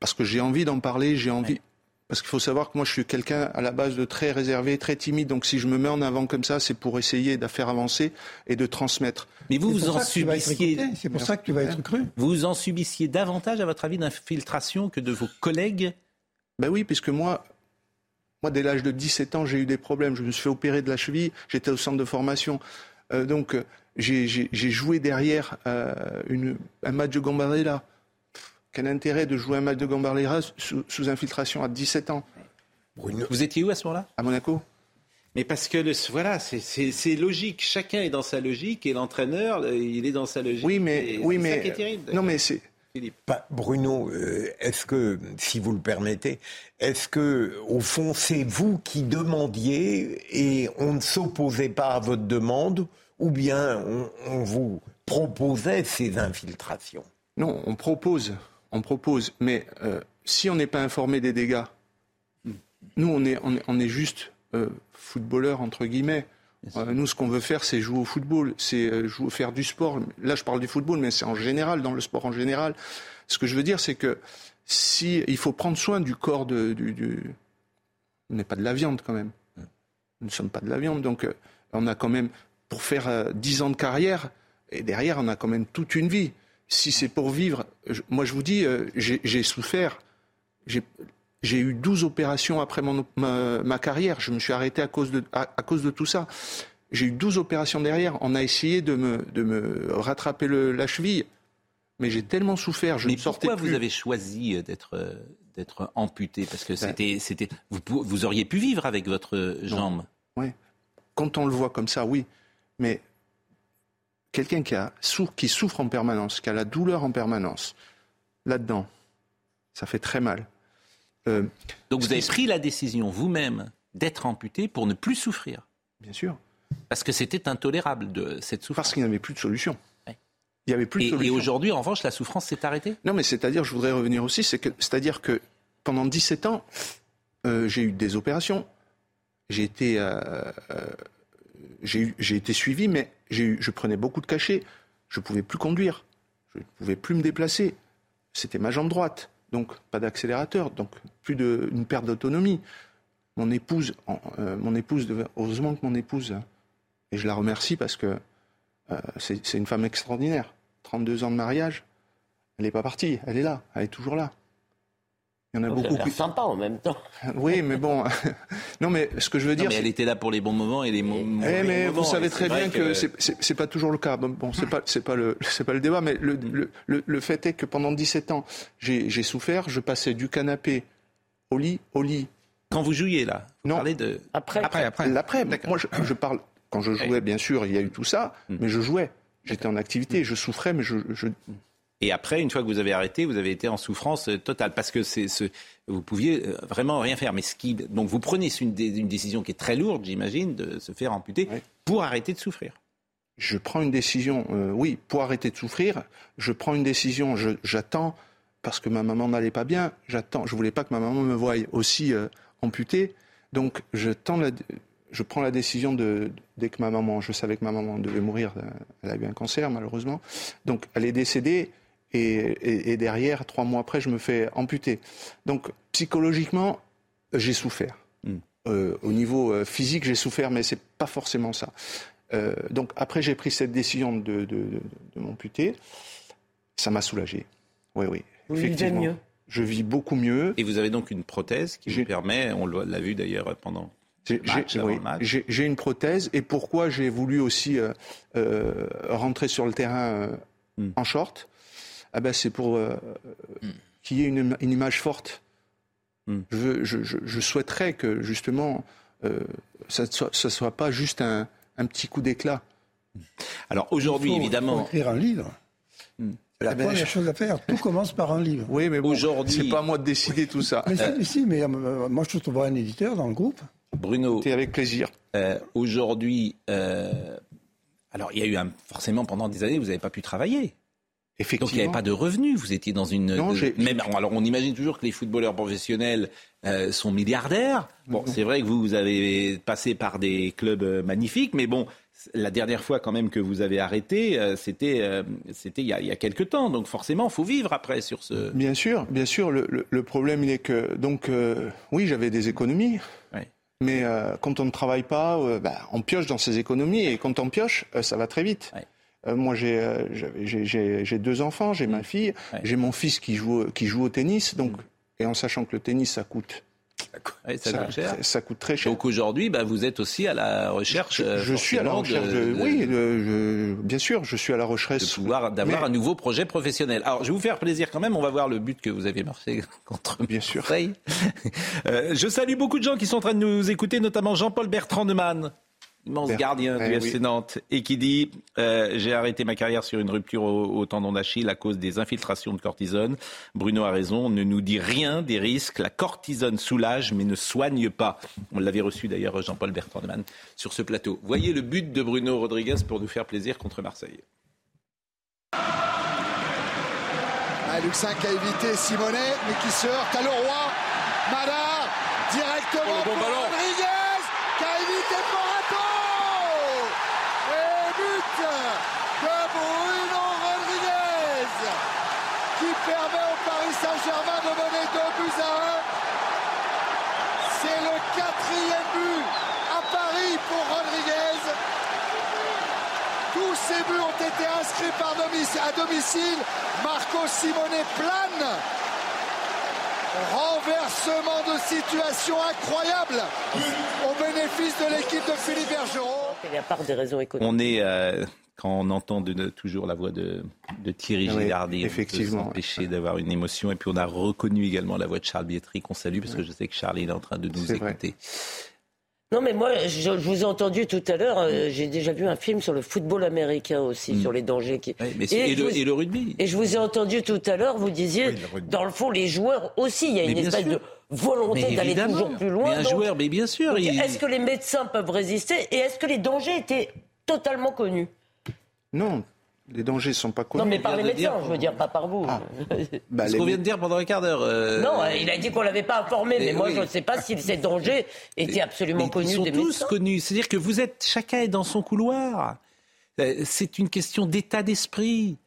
parce que j'ai envie d'en parler, j'ai envie... Parce qu'il faut savoir que moi, je suis quelqu'un à la base de très réservé, très timide. Donc, si je me mets en avant comme ça, c'est pour essayer de faire avancer et de transmettre. Mais vous, vous en subissiez. C'est pour ça que tu vas être cru. Vous en subissiez davantage, à votre avis, d'infiltration que de vos collègues? Ben oui, puisque moi, moi, dès l'âge de 17 ans, j'ai eu des problèmes. Je me suis fait opérer de la cheville. J'étais au centre de formation. Euh, donc, euh, j'ai joué derrière euh, une, un match de Gambardella. Quel intérêt de jouer un match de Gambardella sous, sous infiltration à 17 ans? Vous étiez où à ce moment-là? À Monaco. Mais parce que le, voilà, c'est logique. Chacun est dans sa logique et l'entraîneur, il est dans sa logique. Oui, mais oui, mais ça qui est terrible. non, mais c'est Bruno, est-ce que, si vous le permettez, est-ce que, au fond, c'est vous qui demandiez et on ne s'opposait pas à votre demande, ou bien on, vous proposait ces infiltrations Non, on propose, on propose, mais euh, si on n'est pas informé des dégâts, nous on est, on est, juste euh, footballeurs entre guillemets. nous, ce qu'on veut faire, c'est jouer au football, c'est jouer, faire du sport. Là, je parle du football, mais c'est en général, dans le sport en général. Ce que je veux dire, c'est que si il faut prendre soin du corps de, du, du... on n'est pas de la viande quand même. Nous ne sommes pas de la viande, donc on a quand même pour faire 10 ans de carrière et derrière, on a quand même toute une vie. Si c'est pour vivre, moi je vous dis, euh, j'ai souffert. J'ai eu 12 opérations après mon, ma, carrière. Je me suis arrêté à cause de, à, cause de tout ça. J'ai eu 12 opérations derrière. On a essayé de me, de me rattraper le, la cheville. Mais j'ai tellement souffert, je Mais ne sortais pourquoi vous avez choisi euh, d'être euh, d'être amputé? Parce que ben c'était c'était vous, vous auriez pu vivre avec votre jambe. Oui. Quand on le voit comme ça, oui. Mais quelqu'un qui, a, qui souffre en permanence, qui a la douleur en permanence, là-dedans, ça fait très mal. Euh, Donc vous avez pris la décision vous-même d'être amputé pour ne plus souffrir Bien sûr. Parce que c'était intolérable de cette souffrance. Parce qu'il n'y avait plus de solution. Il y avait plus de et, solution. Et aujourd'hui, en revanche, la souffrance s'est arrêtée Non, mais c'est-à-dire, je voudrais revenir aussi, c'est-à-dire que pendant 17 ans, euh, j'ai eu des opérations, j'ai été euh, j'ai été suivi, mais je prenais beaucoup de cachets. Je ne pouvais plus conduire. Je ne pouvais plus me déplacer. C'était ma jambe droite. Donc, pas d'accélérateur. Donc, plus d'une perte d'autonomie. Mon épouse, euh, mon épouse heureusement que mon épouse, et je la remercie parce que euh, c'est une femme extraordinaire. 32 ans de mariage, elle n'est pas partie. Elle est là. Elle est toujours là. Il y en a beaucoup plus. sympa en même temps. Oui, mais bon. non, mais ce que je veux dire. mais elle était là pour les bons moments et les moments. Eh, mais vous savez très bien que, que c'est pas toujours le cas. Bon, c'est pas c'est pas le c'est pas le débat, mais le, le, le, fait est que pendant 17 ans, j'ai souffert. Je passais du canapé au lit, au lit. Quand vous jouiez là. Vous non. Parlez de. Après. Après. Après. L'après. Moi, je, je, parle. Quand je jouais, bien sûr, il y a eu tout ça, hmm. mais je jouais. J'étais en activité, je souffrais, mais je, je, et après, une fois que vous avez arrêté, vous avez été en souffrance euh, totale parce que c'est ce, vous pouviez euh, vraiment rien faire. Mais ce qui, donc vous prenez une, une décision qui est très lourde, j'imagine, de se faire amputer pour arrêter de souffrir. Je prends une décision, euh, oui, pour arrêter de souffrir. Je prends une décision, j'attends parce que ma maman n'allait pas bien. J'attends, je voulais pas que ma maman me voie aussi amputée. Donc je tends la, je prends la décision de, dès que ma maman, je savais que ma maman devait mourir, elle a eu un cancer malheureusement, donc elle est décédée, et, derrière, trois mois après, je me fais amputer. Donc psychologiquement, j'ai souffert. Hmm. Euh, au niveau euh, physique, j'ai souffert, mais c'est pas forcément ça. Euh, donc après, j'ai pris cette décision de, de, m'amputer. Ça m'a soulagé. Oui, oui. Vous vivez mieux. Je vis beaucoup mieux. Et vous avez donc une prothèse qui vous permet, on l'a vu d'ailleurs pendant j'ai une prothèse et pourquoi j'ai voulu aussi rentrer sur le terrain hmm. en short? Ah ben c'est pour euh, hmm. qu'il y ait une, image forte. Hmm. Je, souhaiterais que justement euh, ça ne soit, pas juste un, petit coup d'éclat. Alors aujourd'hui, évidemment. Il faut écrire un livre. Hmm. La eh ben, première chose à faire, tout commence par un livre. Oui, mais bon, aujourd'hui, c'est pas à moi de décider tout ça. Mais si, mais euh, moi je trouve un éditeur dans le groupe. Bruno, c'est avec plaisir. aujourd'hui, alors il y a eu un, forcément pendant des années, vous n'avez pas pu travailler. Donc il n'y avait pas de revenus. Vous étiez dans une. Non, Même, alors on imagine toujours que les footballeurs professionnels euh, sont milliardaires. Bon, c'est vrai que vous, vous avez passé par des clubs euh, magnifiques, mais bon, la dernière fois quand même que vous avez arrêté, euh, c'était c'était il, y a, il y a quelques temps. Donc forcément, il faut vivre après sur ce. Bien sûr, bien sûr. Le, le, problème, il est que donc oui, j'avais des économies. Mais quand on ne travaille pas, bah, on pioche dans ses économies et quand on pioche, ça va très vite. Euh, moi, euh, j'ai deux enfants, j'ai ma mmh. fille, j'ai mon fils qui joue, qui joue au tennis, donc, mmh. et en sachant que le tennis, ça coûte ça, coûte cher. ça, coûte très cher. Donc aujourd'hui, bah, vous êtes aussi à la recherche. Je, suis à la recherche. De, oui, bien sûr, je suis à la recherche. d'avoir un nouveau projet professionnel. Alors, je vais vous faire plaisir quand même. On va voir le but que vous avez marqué contre bien sûr. euh, je salue beaucoup de gens qui sont en train de nous écouter, notamment Jean-Paul Bertrand de Man immense gardien du FC Nantes, et qui dit euh, J'ai arrêté ma carrière sur une rupture au, tendon d'Achille à cause des infiltrations de cortisone. Bruno a raison, ne nous dit rien des risques. La cortisone soulage, mais ne soigne pas. On l'avait reçu d'ailleurs, Jean-Paul Bertrandman, sur ce plateau. Voyez le but de Bruno Rodriguez pour nous faire plaisir contre Marseille. Ah, Luxin qui a évité Simonet, mais qui se heurte à Leroy. Madar, directement. Oh, bon ballon. Rodriguez qui a évité Morato ont été inscrits par domicile, à domicile. Marco Simone plane. Renversement de situation incroyable au bénéfice de l'équipe de Philippe Bergeron. Il y a part des raisons économiques. On est, euh, quand on entend de, de, toujours la voix de, de Thierry Oui, Gilardi, effectivement. on peut s'empêcher d'avoir une émotion. Et puis on a reconnu également la voix de Charles Bietri, qu'on salue, parce que je sais que Charles il est en train de nous vrai. Non, mais moi, je, je vous ai entendu tout à l'heure. euh, J'ai déjà vu un film sur le football américain aussi, sur les dangers qui. mais et le- vous- et le rugby. Et je vous ai entendu tout à l'heure, vous disiez, dans le fond, les joueurs aussi, il y a Mais une espèce sûr. de volonté d'aller toujours plus loin. Mais un donc- joueur, mais bien sûr, il- Est-ce que les médecins peuvent résister et est-ce que les dangers étaient totalement connus? Non, les dangers ne sont pas connus. Non, mais par les médecins, dire- je veux dire, pas par vous. Bah, ce qu'on vient de dire pendant un quart d'heure. euh, Non, il a dit qu'on l'avait pas informé, mais moi oui. je ne sais pas si ces dangers étaient absolument Mais connus Ils sont des tous médecins. connus. C'est-à-dire que vous êtes, chacun est dans son couloir. Euh, C'est une question d'état d'esprit.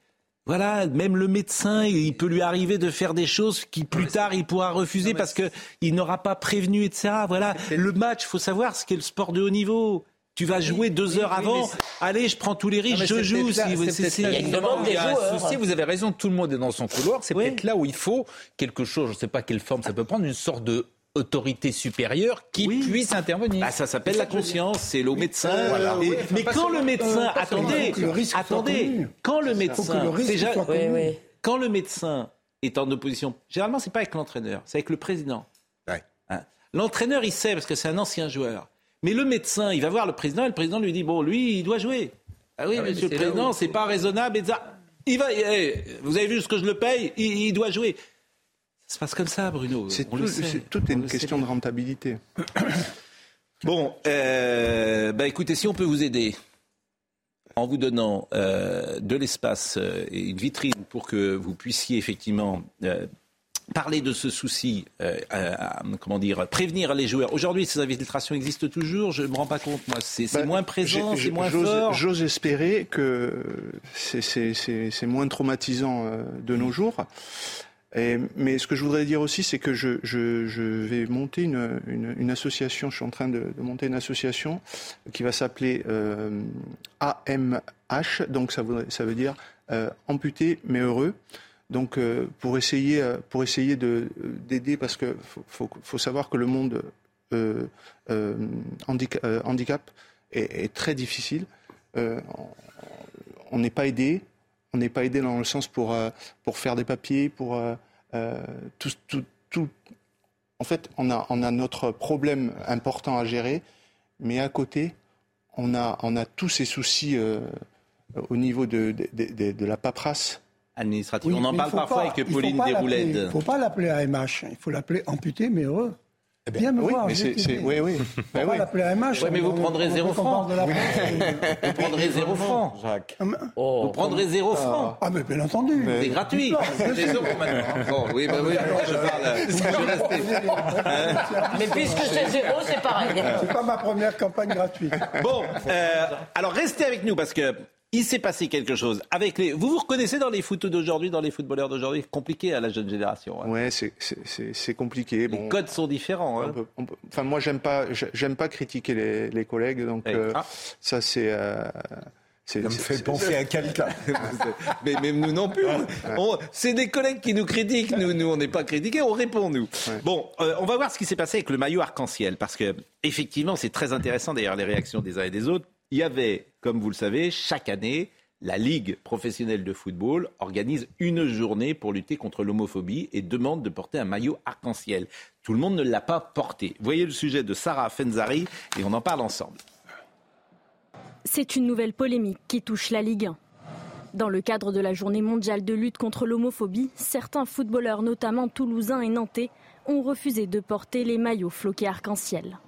Voilà, même le médecin, il peut lui arriver de faire des choses qui plus tard il pourra refuser parce que il n'aura pas prévenu, etc. Voilà, le match, faut savoir ce qu'est le sport de haut niveau. Tu vas jouer deux oui, heures oui, avant. Allez, je prends tous les risques, je joue. si- vous avez raison, tout le monde est dans son couloir. C'est peut-être là où il faut quelque chose, je ne sais pas quelle forme ça peut prendre, une sorte de autorité supérieure qui puisse intervenir. Bah, ça s'appelle la conscience, c'est le médecin. Voilà. Et- Oui, mais quand le médecin, euh, attendez, le attendez, quand le médecin, le déjà- quand le médecin est en opposition, généralement c'est pas avec l'entraîneur, c'est avec le président. Hein. L'entraîneur il sait parce que c'est un ancien joueur, mais le médecin il va voir le président et le président lui dit bon lui il doit jouer. Ah oui Ah oui, monsieur le président c'est pas raisonnable et ça. Il va, eh, vous avez vu ce que je le paye, il, il doit jouer. Ça se passe comme ça Bruno. C'est on tout, le sait. c'est- tout est une sait question de rentabilité. Bon, euh, bah écoutez, si on peut vous aider en vous donnant euh, de l'espace euh, et une vitrine pour que vous puissiez effectivement euh, parler de ce souci, euh, euh, comment dire, prévenir les joueurs. Aujourd'hui, ces infiltrations existent toujours. Je ne me rends pas compte, moi. C'est Bah, moins présent, c'est moins fort. J'ose espérer que c'est- moins traumatisant euh, de nos jours. Et- mais ce que je voudrais dire aussi, c'est que je, je- je vais monter une, une- une association, je suis en train de, de monter une association qui va s'appeler euh, AMH, donc ça, voudrait- ça veut dire euh, amputé mais heureux. Donc euh, pour essayer, euh, pour essayer de- d'aider, parce qu'il faut, savoir que le monde euh, euh, handica- euh, handicap est, très difficile. Euh, on n'est pas aidé. On n'est pas aidé dans le sens pour, euh, pour faire des papiers, pour euh, euh, tout. En fait, on a, on a notre problème important à gérer, mais à côté, on a, on a tous ces soucis euh, au niveau de- de- de la paperasse. Administrative. Oui, on en parle parfois pas- avec Pauline Desroulettes. Il ne faut pas l'appeler AMH, il faut l'appeler amputé mais heureux. Viens me oui, voir. mais c'est- oui, oui. Il ne Ben oui. l'appeler AMH. Ouais, mais vous on- prendrez on- zéro on franc. parle de la presse. Vous prendrez zéro franc. Jacques. Vous prendrez zéro franc. Ah, mais bien entendu. C'est gratuit. C'est euros maintenant. Bon, oui, bah oui, je parle. Je vais rester. Mais puisque c'est zéro, c'est pareil. C'est pas ma première campagne gratuite. Bon, euh, alors restez avec nous parce que il s'est passé quelque chose avec les. Vous vous reconnaissez dans les footeux d'aujourd'hui, dans les footballeurs d'aujourd'hui, compliqué à la jeune génération. hein. Ouais, c'est- c'est c'est- c'est compliqué. Les Bon, codes sont différents. hein. on peut- on peut- enfin, moi, j'aime pas, j'aime pas critiquer les, les collègues, donc Eh, euh, ah. ça, c'est. euh, c'est- Ça me fait penser à quelqu'un. mais même nous non plus. C'est des collègues qui nous critiquent. Nous, nous on n'est pas critiqués, on répond nous. Bon, euh, on va voir ce qui s'est passé avec le maillot arc-en-ciel parce que effectivement, c'est très intéressant d'ailleurs les réactions des uns et des autres. Il y avait, comme vous le savez, chaque année. La Ligue professionnelle de football organise une journée pour lutter contre l'homophobie et demande de porter un maillot arc-en-ciel. Tout le monde ne l'a pas porté. Voyez le sujet de Sarah Fenzari et on en parle ensemble. C'est une nouvelle polémique qui touche la Ligue 1. Dans le cadre de la journée mondiale de lutte contre l'homophobie, certains footballeurs, notamment toulousains et nantais, ont refusé de porter les maillots floqués arc-en-ciel.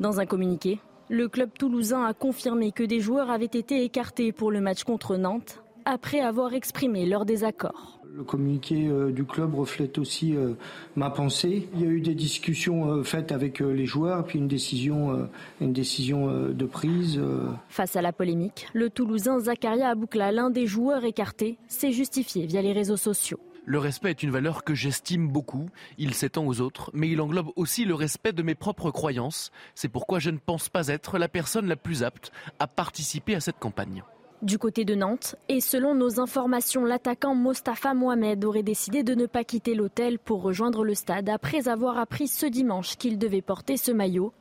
Dans un communiqué, le club toulousain a confirmé que des joueurs avaient été écartés pour le match contre Nantes après avoir exprimé leur désaccord. Le communiqué euh, du club reflète aussi euh, ma pensée. Il y a eu des discussions euh, faites avec les joueurs, puis une décision, une décision de prise. Face à la polémique, le Toulousain Zakaria Aboukla, l'un des joueurs écartés, s'est justifié via les réseaux sociaux. Le respect est une valeur que j'estime beaucoup. Il s'étend aux autres, mais il englobe aussi le respect de mes propres croyances. C'est pourquoi je ne pense pas être la personne la plus apte à participer à cette campagne. Du côté de Nantes, et selon nos informations, l'attaquant Mostafa Mohamed aurait décidé de ne pas quitter l'hôtel pour rejoindre le stade après avoir appris ce dimanche qu'il devait porter ce maillot.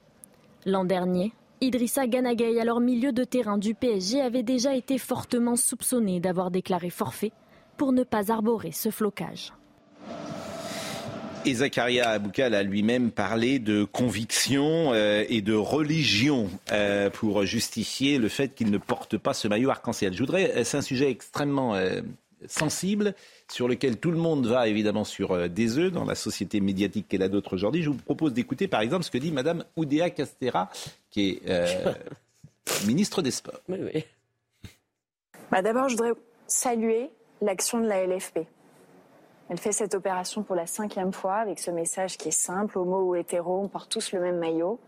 L'an dernier, Idrissa Ganagay, alors milieu de terrain du PSG, avait déjà été fortement soupçonné d'avoir déclaré forfait pour ne pas arborer ce flocage. Et Zakaria Aboukal a lui-même parlé de conviction euh, et de religion euh, pour justifier le fait qu'il ne porte pas ce maillot arc-en-ciel. Je voudrais, euh, c'est un sujet extrêmement sensible sur lequel tout le monde va évidemment sur des œufs dans la société médiatique qu'elle a d'autres aujourd'hui. Je vous propose d'écouter par exemple ce que dit Madame Oudéa Castera, qui est ministre des Sports. Bah, d'abord, je voudrais saluer l'action de la LFP. Elle fait cette opération pour la cinquième fois avec ce message qui est simple, homo ou hétéro, on porte tous le même maillot.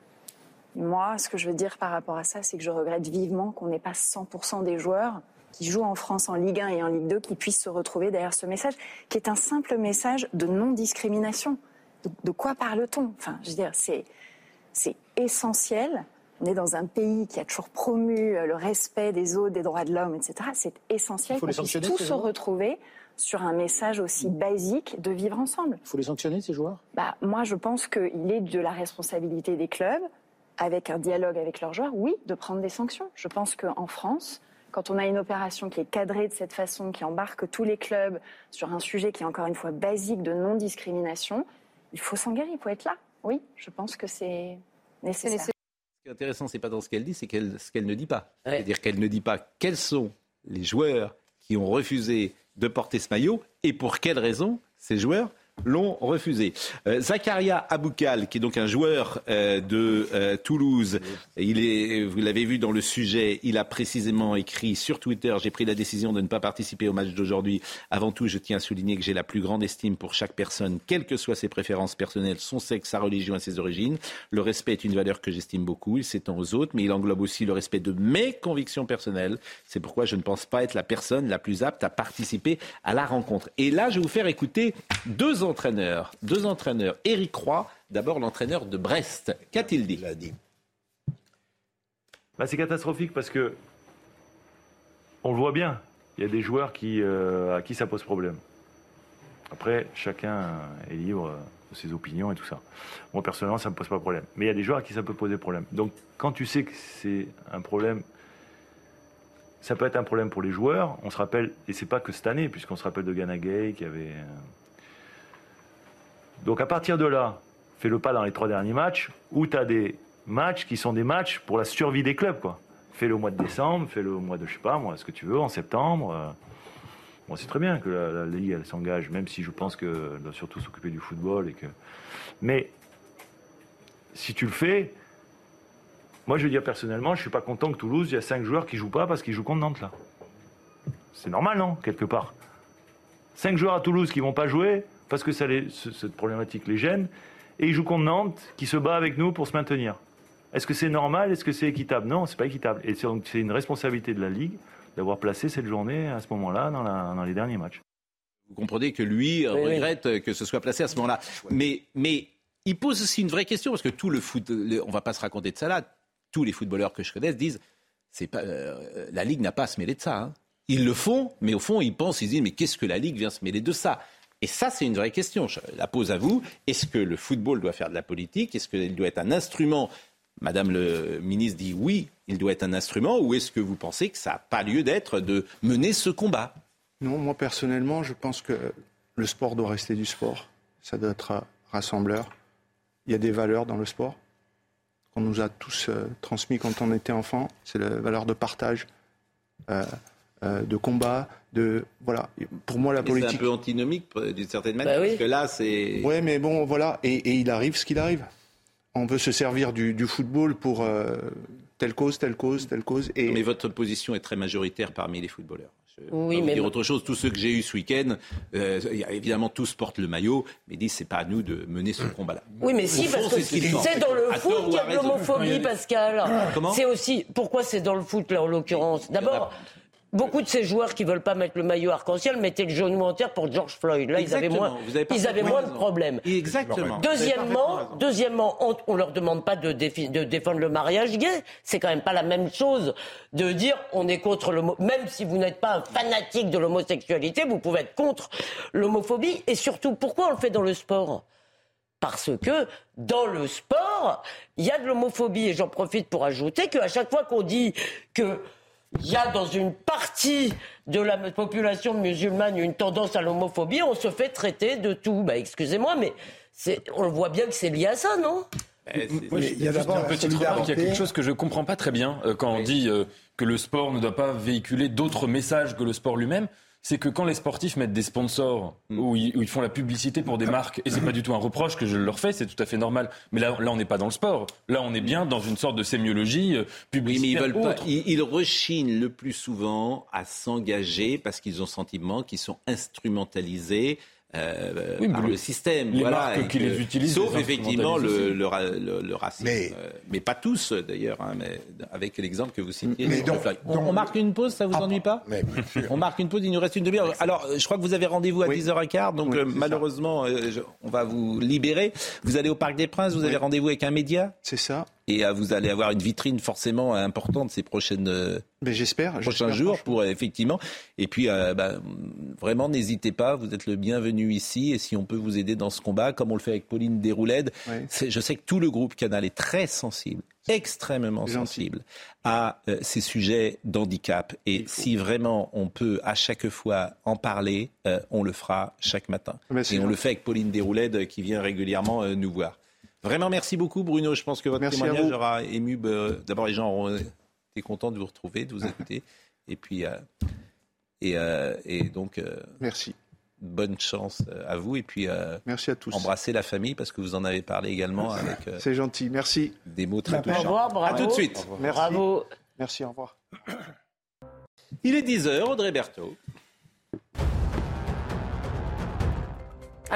moi, ce que je veux dire par rapport à ça, c'est que je regrette vivement qu'on n'ait pas 100% des joueurs qui jouent en France en Ligue 1 et en Ligue 2 qui puissent se retrouver derrière ce message, qui est un simple message de non-discrimination. De, quoi parle-t-on? Enfin, je veux dire, c'est essentiel. On est dans un pays qui a toujours promu le respect des autres, des droits de l'homme, etc. C'est essentiel qu'on puisse tous se retrouver sur un message aussi basique de vivre ensemble. Il faut les sanctionner, ces joueurs? Bah, Moi, je pense qu'il est de la responsabilité des clubs, avec un dialogue avec leurs joueurs, oui, de prendre des sanctions. Je pense qu'en France, quand on a une opération qui est cadrée de cette façon, qui embarque tous les clubs sur un sujet qui est encore une fois basique de non-discrimination, il faut s'engager, il faut être là. Oui, je pense que c'est nécessaire. Qui est intéressant, c'est pas dans ce qu'elle dit, c'est ce qu'elle ne dit pas. C'est-à-dire qu'elle ne dit pas quels sont les joueurs qui ont refusé de porter ce maillot et pour quelles raisons ces joueurs l'ont refusé. Euh, Zakaria Aboukal, qui est donc un joueur euh, de euh, Toulouse, il est, vous l'avez vu dans le sujet, il a précisément écrit sur Twitter J'ai pris la décision de ne pas participer au match d'aujourd'hui. Avant tout, je tiens à souligner que j'ai la plus grande estime pour chaque personne, quelles que soient ses préférences personnelles, son sexe, sa religion et ses origines. Le respect est une valeur que j'estime beaucoup. Il s'étend aux autres, mais il englobe aussi le respect de mes convictions personnelles. C'est pourquoi je ne pense pas être la personne la plus apte à participer à la rencontre. Et là, je vais vous faire écouter deux entraîneurs, deux entraîneurs. Éric Roy, d'abord l'entraîneur de Brest. Qu'a-t-il dit, dit bah, C'est catastrophique parce que on le voit bien. Il y a des joueurs qui, euh, à qui ça pose problème. Après, chacun est libre de ses opinions et tout ça. Moi, personnellement, ça ne me pose pas problème. Mais il y a des joueurs à qui ça peut poser problème. Donc, quand tu sais que c'est un problème, ça peut être un problème pour les joueurs. On se rappelle, et c'est pas que cette année, puisqu'on se rappelle de Ghana Gay qui avait euh, donc à partir de là, fais le pas dans les trois derniers matchs, où tu as des matchs qui sont des matchs pour la survie des clubs. quoi. Fais-le au mois de décembre, fais-le au mois de, je sais pas, moi, ce que tu veux, en septembre. Euh. Moi, c'est très bien que la, Ligue, elle s'engage, même si je pense qu'elle doit surtout s'occuper du football. Et que... Mais si tu le fais, moi, je veux dire personnellement, je suis pas content que Toulouse, il y a cinq joueurs qui jouent pas parce qu'ils jouent contre Nantes, là. C'est normal, non Quelque part? Cinq joueurs à Toulouse qui vont pas jouer, parce que ça cette problématique les gêne, et ils jouent contre Nantes, qui se bat avec nous pour se maintenir. Est-ce que c'est normal? Est-ce que c'est équitable? Non, c'est pas équitable. Et c'est une responsabilité de la Ligue d'avoir placé cette journée à ce moment-là dans, les derniers matchs. Vous comprenez que lui regrette que ce soit placé à ce moment-là. Mais, mais il pose aussi une vraie question, parce que tout le foot, on on va pas se raconter de ça là, tous les footballeurs que je connais disent, c'est pas, euh, la Ligue n'a pas à se mêler de ça. Hein. Ils le font, mais au fond, ils pensent, ils disent, mais qu'est-ce que la Ligue vient se mêler de ça? Et ça, c'est une vraie question. Je la pose à vous. Est-ce que le football doit faire de la politique? Est-ce qu'il doit être un instrument? Madame le ministre dit oui, il doit être un instrument. Ou est-ce que vous pensez que ça n'a pas lieu d'être de mener ce combat? Non, moi personnellement, je pense que le sport doit rester du sport. Ça doit être rassembleur. Il y a des valeurs dans le sport qu'on nous a tous euh, transmis quand on était enfant. C'est la valeur de partage. Euh, euh, de combat, de voilà. Pour moi, la politique. C'est un peu antinomique d'une certaine manière, bah parce que là, c'est. Ouais, mais bon, voilà. Et, il arrive ce qu'il arrive. On veut se servir du, football pour euh, telle cause, telle cause, telle cause. Et... Mais votre position est très majoritaire parmi les footballeurs. oui, mais dire autre chose. Tous ceux que j'ai eus ce week-end, euh, évidemment, tous portent le maillot, mais disent c'est pas à nous de mener ce combat-là. Oui, mais si, parce que c'est dans le foot qu'il y a de l'homophobie, Pascal. C'est aussi pourquoi c'est dans le foot là en l'occurrence? D'abord, Beaucoup de ces joueurs qui veulent pas mettre le maillot arc-en-ciel mettaient le genou en terre pour George Floyd. Là, ils avaient moins, ils avaient moins de problèmes. Exactement. Deuxièmement, deuxièmement, on, on leur demande pas de, de défendre le mariage gay. C'est quand même pas la même chose de dire on est contre l'homo. Même si vous n'êtes pas un fanatique de l'homosexualité, vous pouvez être contre l'homophobie. Et surtout, pourquoi on le fait dans le sport? Parce que dans le sport, il y a de l'homophobie. Et j'en profite pour ajouter qu'à chaque fois qu'on dit que il y a dans une partie de la population musulmane une tendance à l'homophobie, on se fait traiter de tout. Bah, excusez-moi, mais on le voit bien que c'est lié à ça, non? Il y a d'abord une petite remarque. Il y a quelque chose que je ne comprends pas très bien euh, quand on dit euh, que le sport ne doit pas véhiculer d'autres messages que le sport lui-même c'est que quand les sportifs mettent des sponsors mm. où, ils, font la publicité pour des marques, et c'est pas du tout un reproche que je leur fais, c'est tout à fait normal. Mais là, là on n'est pas dans le sport. Là, on est bien dans une sorte de sémiologie euh, publicitaire. Oui, mais ils veulent pas. Ils, rechignent le plus souvent à s'engager parce qu'ils ont sentiment qu'ils sont instrumentalisés euh, par le, système. Les voilà, marques qui les utilisent. Sauf effectivement le, le, racisme. Mais, euh, mais pas tous d'ailleurs, hein, mais avec l'exemple que vous citez. Mais on, marque une pause, ça vous ah, ennuie pas On marque une pause, il nous reste une demi-heure. Alors, je crois que vous avez rendez-vous à 10h15, donc euh, malheureusement, on va vous libérer. Vous allez au Parc des Princes, vous avez rendez-vous avec un média? C'est ça et vous allez avoir une vitrine forcément importante ces prochaines euh, Mais j'espère prochains jours pour effectivement. Et puis euh, bah, vraiment n'hésitez pas vous êtes le bienvenu ici. Et si on peut vous aider dans ce combat comme on le fait avec Pauline Desroulèdes je sais que tout le groupe Canal est très sensible extrêmement sensible à euh, ces sujets d'handicap. Et si vraiment on peut à chaque fois en parler, on le fera chaque matin. et on le fait avec Pauline Desroulèdes qui vient régulièrement nous voir. Vraiment, merci beaucoup, Bruno. Je pense que votre témoignage aura ému. Bah, d'abord, les gens auront été contents de vous retrouver, de vous écouter. Et puis, euh, et, euh, et, donc. Euh, merci. Bonne chance à vous et puis merci à tous. Embrassez la famille parce que vous en avez parlé également avec. C'est gentil, merci. Des mots très touchants. Au revoir, bravo. À tout de suite. Merci. Bravo. Merci, au revoir. Il est 10h, Audrey Berthaud.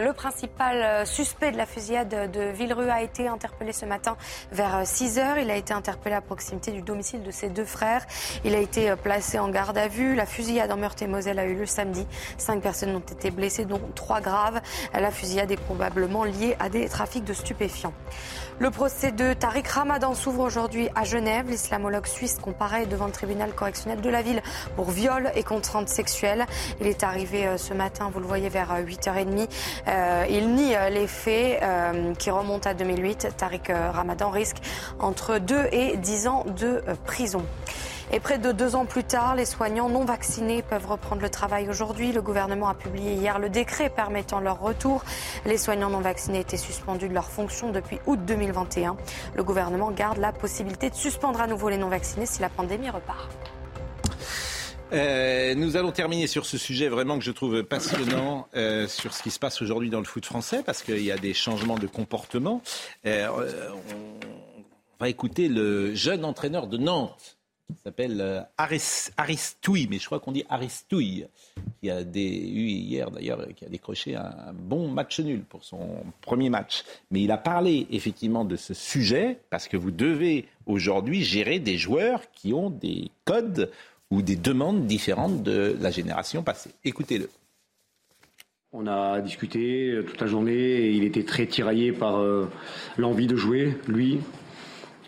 Le principal euh, suspect de la fusillade de Villerue a été interpellé ce matin vers 6 euh, heures. Il a été interpellé à proximité du domicile de ses deux frères. Il a été euh, placé en garde à vue. La fusillade en Meurthe-et-Moselle a eu lieu samedi. Cinq personnes ont été blessées, dont trois graves. La fusillade est probablement liée à des trafics de stupéfiants. Le procès de Tariq Ramadan s'ouvre aujourd'hui à Genève. L'islamologue suisse comparaît devant le tribunal correctionnel de la ville pour viol et contrainte sexuelle. Il est arrivé ce matin, vous le voyez, vers 8h30. Euh, il nie euh, les faits euh, qui remontent à 2008. Tariq Ramadan risque entre 2 et 10 ans de prison. Et près de deux ans plus tard, les soignants non vaccinés peuvent reprendre le travail aujourd'hui. Le gouvernement a publié hier le décret permettant leur retour. Les soignants non vaccinés étaient suspendus de leur fonction depuis août 2021. Le gouvernement garde la possibilité de suspendre à nouveau les non vaccinés si la pandémie repart. Euh, nous allons terminer sur ce sujet vraiment que je trouve passionnant euh, sur ce qui se passe aujourd'hui dans le foot français parce qu'il y a des changements de comportement. Euh, on va écouter le jeune entraîneur de Nantes qui s'appelle Aristouille, mais je crois qu'on dit Aristouille, qui a eu hier d'ailleurs, qui a décroché un bon match nul pour son premier match. Mais il a parlé effectivement de ce sujet parce que vous devez aujourd'hui gérer des joueurs qui ont des codes ou des demandes différentes de la génération passée. Écoutez-le. On a discuté toute la journée et il était très tiraillé par euh, l'envie de jouer, lui,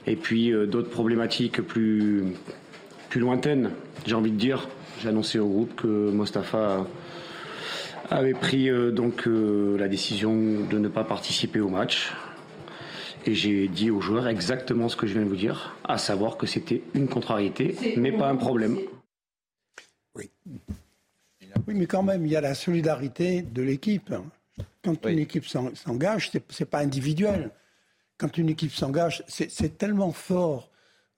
et puis euh, d'autres problématiques plus, plus lointaines, j'ai envie de dire. J'ai annoncé au groupe que Mostafa avait pris euh, donc la décision de ne pas participer au match. Et j'ai dit aux joueurs exactement ce que je viens de vous dire, à savoir que c'était une contrariété, mais pas un problème. Oui. Oui, mais quand même, il y a la solidarité de l'équipe. Quand une équipe s'engage, ce n'est pas individuel. Quand une équipe s'engage, c'est tellement fort,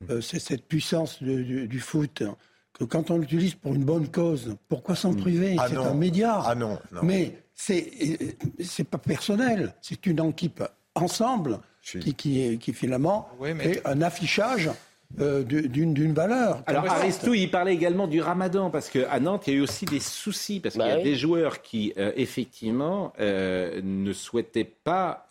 euh, c'est cette puissance du, foot, que quand on l'utilise pour une bonne cause, pourquoi s'en mm. priver? Ah C'est un média. Ah non, non. Mais c'est pas personnel, c'est une équipe ensemble qui, qui, qui, finalement fait un affichage euh, d'une valeur. Alors Aristou, il parlait également du ramadan, parce qu'à Nantes, il y a eu aussi des soucis, parce qu'il y a bah des joueurs qui, euh, effectivement, euh, ne souhaitaient pas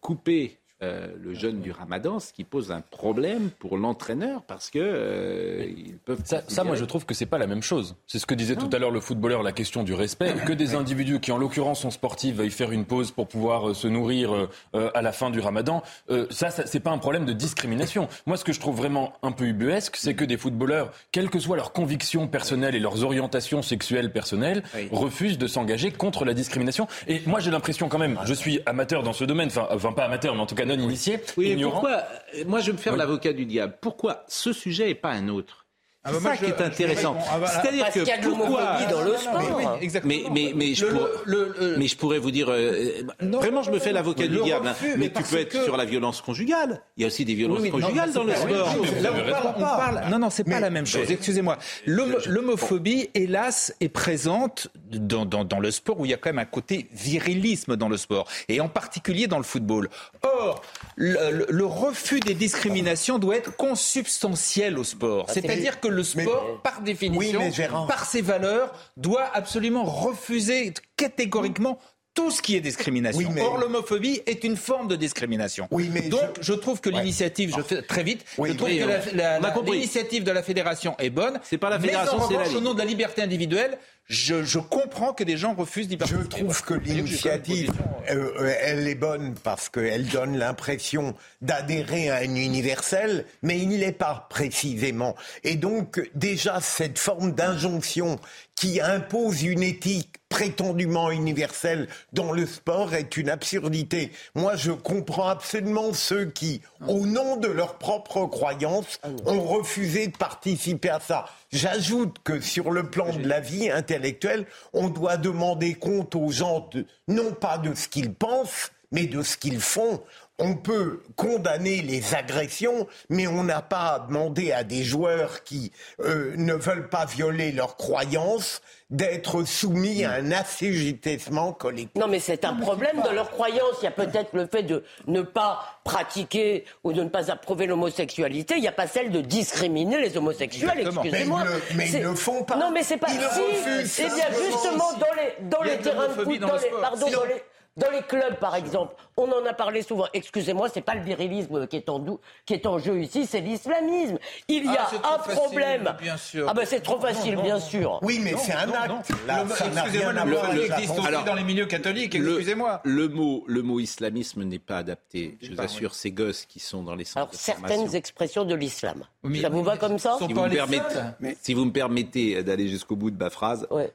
couper euh, le jeûne du ramadan, ce qui pose un problème pour l'entraîneur parce que euh, ils peuvent. Ça, ça, moi, je trouve que c'est pas la même chose. C'est ce que disait tout à l'heure le footballeur, la question du respect. Que des individus qui, en l'occurrence, sont sportifs, veuillent faire une pause pour pouvoir euh, se nourrir à la fin du ramadan, ça, ça c'est pas un problème de discrimination. Moi, ce que je trouve vraiment un peu ubuesque, c'est que des footballeurs, quelles que soient leurs convictions personnelles et leurs orientations sexuelles personnelles, refusent de s'engager contre la discrimination. Et moi, j'ai l'impression quand même, je suis amateur dans ce domaine, enfin, enfin pas amateur, mais en tout cas initié, oui, ignorant. Pourquoi Moi, je vais me faire l'avocat du diable. Pourquoi ce sujet et pas un autre? Ah bah c'est ça qui est intéressant. Ah bah, C'est-à-dire que qu'il y a de pourquoi dans le sport. Mais, mais, mais, je, mais je pourrais vous dire euh, vraiment je me fais l'avocat du diable. Hein. mais tu peux être sur la violence conjugale. Il y a aussi des violences conjugales dans le sport. Là on parle, non non c'est pas la même chose. Excusez-moi. L'homophobie hélas est présente dans, dans, dans le sport où il y a quand même un côté virilisme dans le sport et en particulier dans le football. Or le, le refus des discriminations doit être consubstantiel au sport. Ah, C'est-à-dire que le sport, par définition, par ses valeurs, doit absolument refuser catégoriquement tout ce qui est discrimination. Or, l'homophobie est une forme de discrimination. Donc, je... trouve que l'initiative, je fais très vite, je trouve que l'initiative de la fédération est bonne. C'est pas la fédération, c'est la Au nom de la liberté individuelle, je, je, comprends que des gens refusent d'y participer. Je trouve que l'initiative, euh, euh, elle est bonne parce qu'elle donne l'impression d'adhérer à un universel, mais il n'y l'est pas précisément. Et donc, déjà, cette forme d'injonction qui impose une éthique prétendument universelle dans le sport est une absurdité. Moi, je comprends absolument ceux qui, au nom de leur propre croyance, ont refusé de participer à ça. J'ajoute que sur le plan de la vie intellectuelle, on doit demander compte aux gens non pas de ce qu'ils pensent, mais de ce qu'ils font on peut condamner les agressions, mais on n'a pas demandé à des joueurs qui euh, ne veulent pas violer leurs croyances d'être soumis à un assujettissement collectif. Non, mais c'est un problème de leur croyance. Il y a peut-être le fait de ne pas pratiquer ou de ne pas approuver l'homosexualité. Il n'y a pas celle de discriminer les homosexuels, excusez-moi. Mais, ils ne le font pas. Non, mais c'est pas... Ils si, eh bien, justement, dans les, dans les terrains de foot, dans les, pardon, dans les dans les clubs, par exemple, on en a parlé souvent. Excusez-moi, c'est pas le virilisme qui est en, qui est en jeu ici, c'est l'islamisme. Il y a ah, un problème. bien sûr. Ah ben c'est trop facile, bien sûr. Oui, mais c'est un acte. Excusez-moi, le, existe aussi dans les milieux catholiques. Excusez-moi. Le, mot, le mot islamisme n'est pas adapté. Je vous assure, ces gosses qui sont dans les centres Alors, certaines expressions de l'islam. ça vous va comme ça si vous, me si vous me permettez d'aller jusqu'au bout de ma phrase. Ouais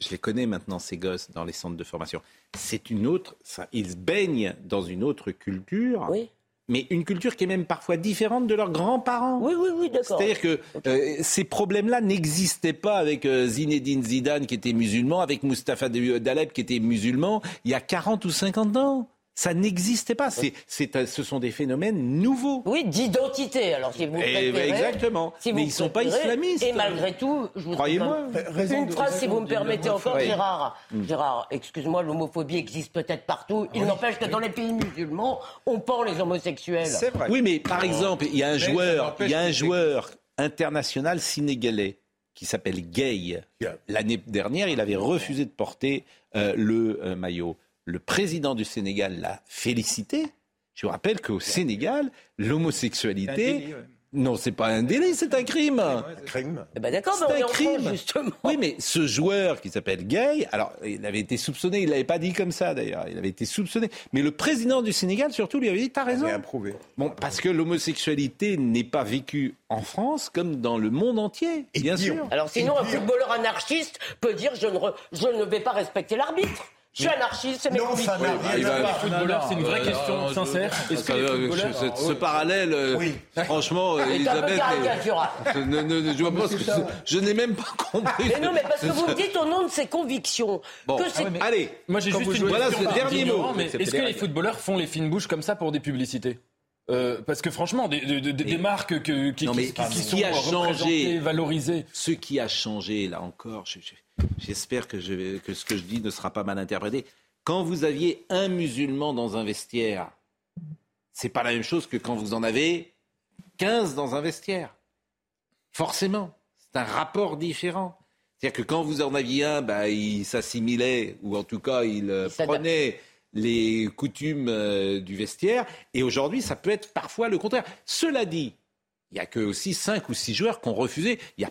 je les connais maintenant, ces gosses, dans les centres de formation. C'est une autre. Ça, ils baignent dans une autre culture. Oui. Mais une culture qui est même parfois différente de leurs grands-parents. Oui, oui, oui, d'accord. C'est-à-dire que euh, ces problèmes-là n'existaient pas avec euh, Zinedine Zidane qui était musulman, avec Mustapha Daleb qui était musulman, il y a 40 ou 50 ans. Ça n'existait pas. C'est, c'est, ce sont des phénomènes nouveaux. Oui, d'identité. Alors, si vous eh, préférez, Exactement. Mais ils ne sont pas islamistes. Et malgré tout, je vous Croyez-moi. Une phrase, si vous me permettez encore, Gérard. Mm. Gérard, excuse-moi, l'homophobie existe peut-être partout. Il n'empêche que dans les pays musulmans, on pend les homosexuels. C'est vrai. Oui, mais par exemple, il y a un joueur, il y a un joueur international sénégalais qui s'appelle Gay. L'année dernière, il avait refusé de porter euh, le euh, maillot le président du Sénégal l'a félicité. Je vous rappelle qu'au Sénégal, l'homosexualité non, c'est pas un délit, c'est un crime. un crime. Eh ben d'accord, mais on un crime. justement. Oui, mais ce joueur qui s'appelle Gay, alors il avait été soupçonné, il l'avait pas dit comme ça d'ailleurs, il avait été soupçonné. Mais le président du Sénégal surtout lui avait dit t'as raison. approuvé. Bon, parce que l'homosexualité n'est pas vécue en France comme dans le monde entier, Et bien sûr. Alors sinon, un footballeur anarchiste peut dire je ne, je ne vais pas respecter l'arbitre. Je suis anarchiste, c'est mes non, convictions. c'est une vraie euh, question sincère. Est-ce que ce, parallèle, franchement, Elisabeth, je vois pas ce que je n'ai même pas compris. Mais non, mais parce que vous me dites au nom de ses convictions. Bon, ah allez, moi j'ai juste une voilà, ce dernier mot. Est-ce que les footballeurs font les fines bouches comme ça pour des publicités euh, parce que franchement, des, des, marques que, qui, qui, qui, sont a changé, valorisées. Ce qui a changé, là encore, j'espère que, que ce que je dis ne sera pas mal interprété. Quand vous aviez un musulman dans un vestiaire, c'est pas la même chose que quand vous en avez 15 dans un vestiaire. Forcément, c'est un rapport différent. C'est-à-dire que quand vous en aviez un, bah, il s'assimilait, ou en tout cas, il, euh, prenait les coutumes euh, du vestiaire. Et aujourd'hui, ça peut être parfois le contraire. Cela dit, il n'y a que aussi cinq ou six joueurs qui ont refusé. Il y a...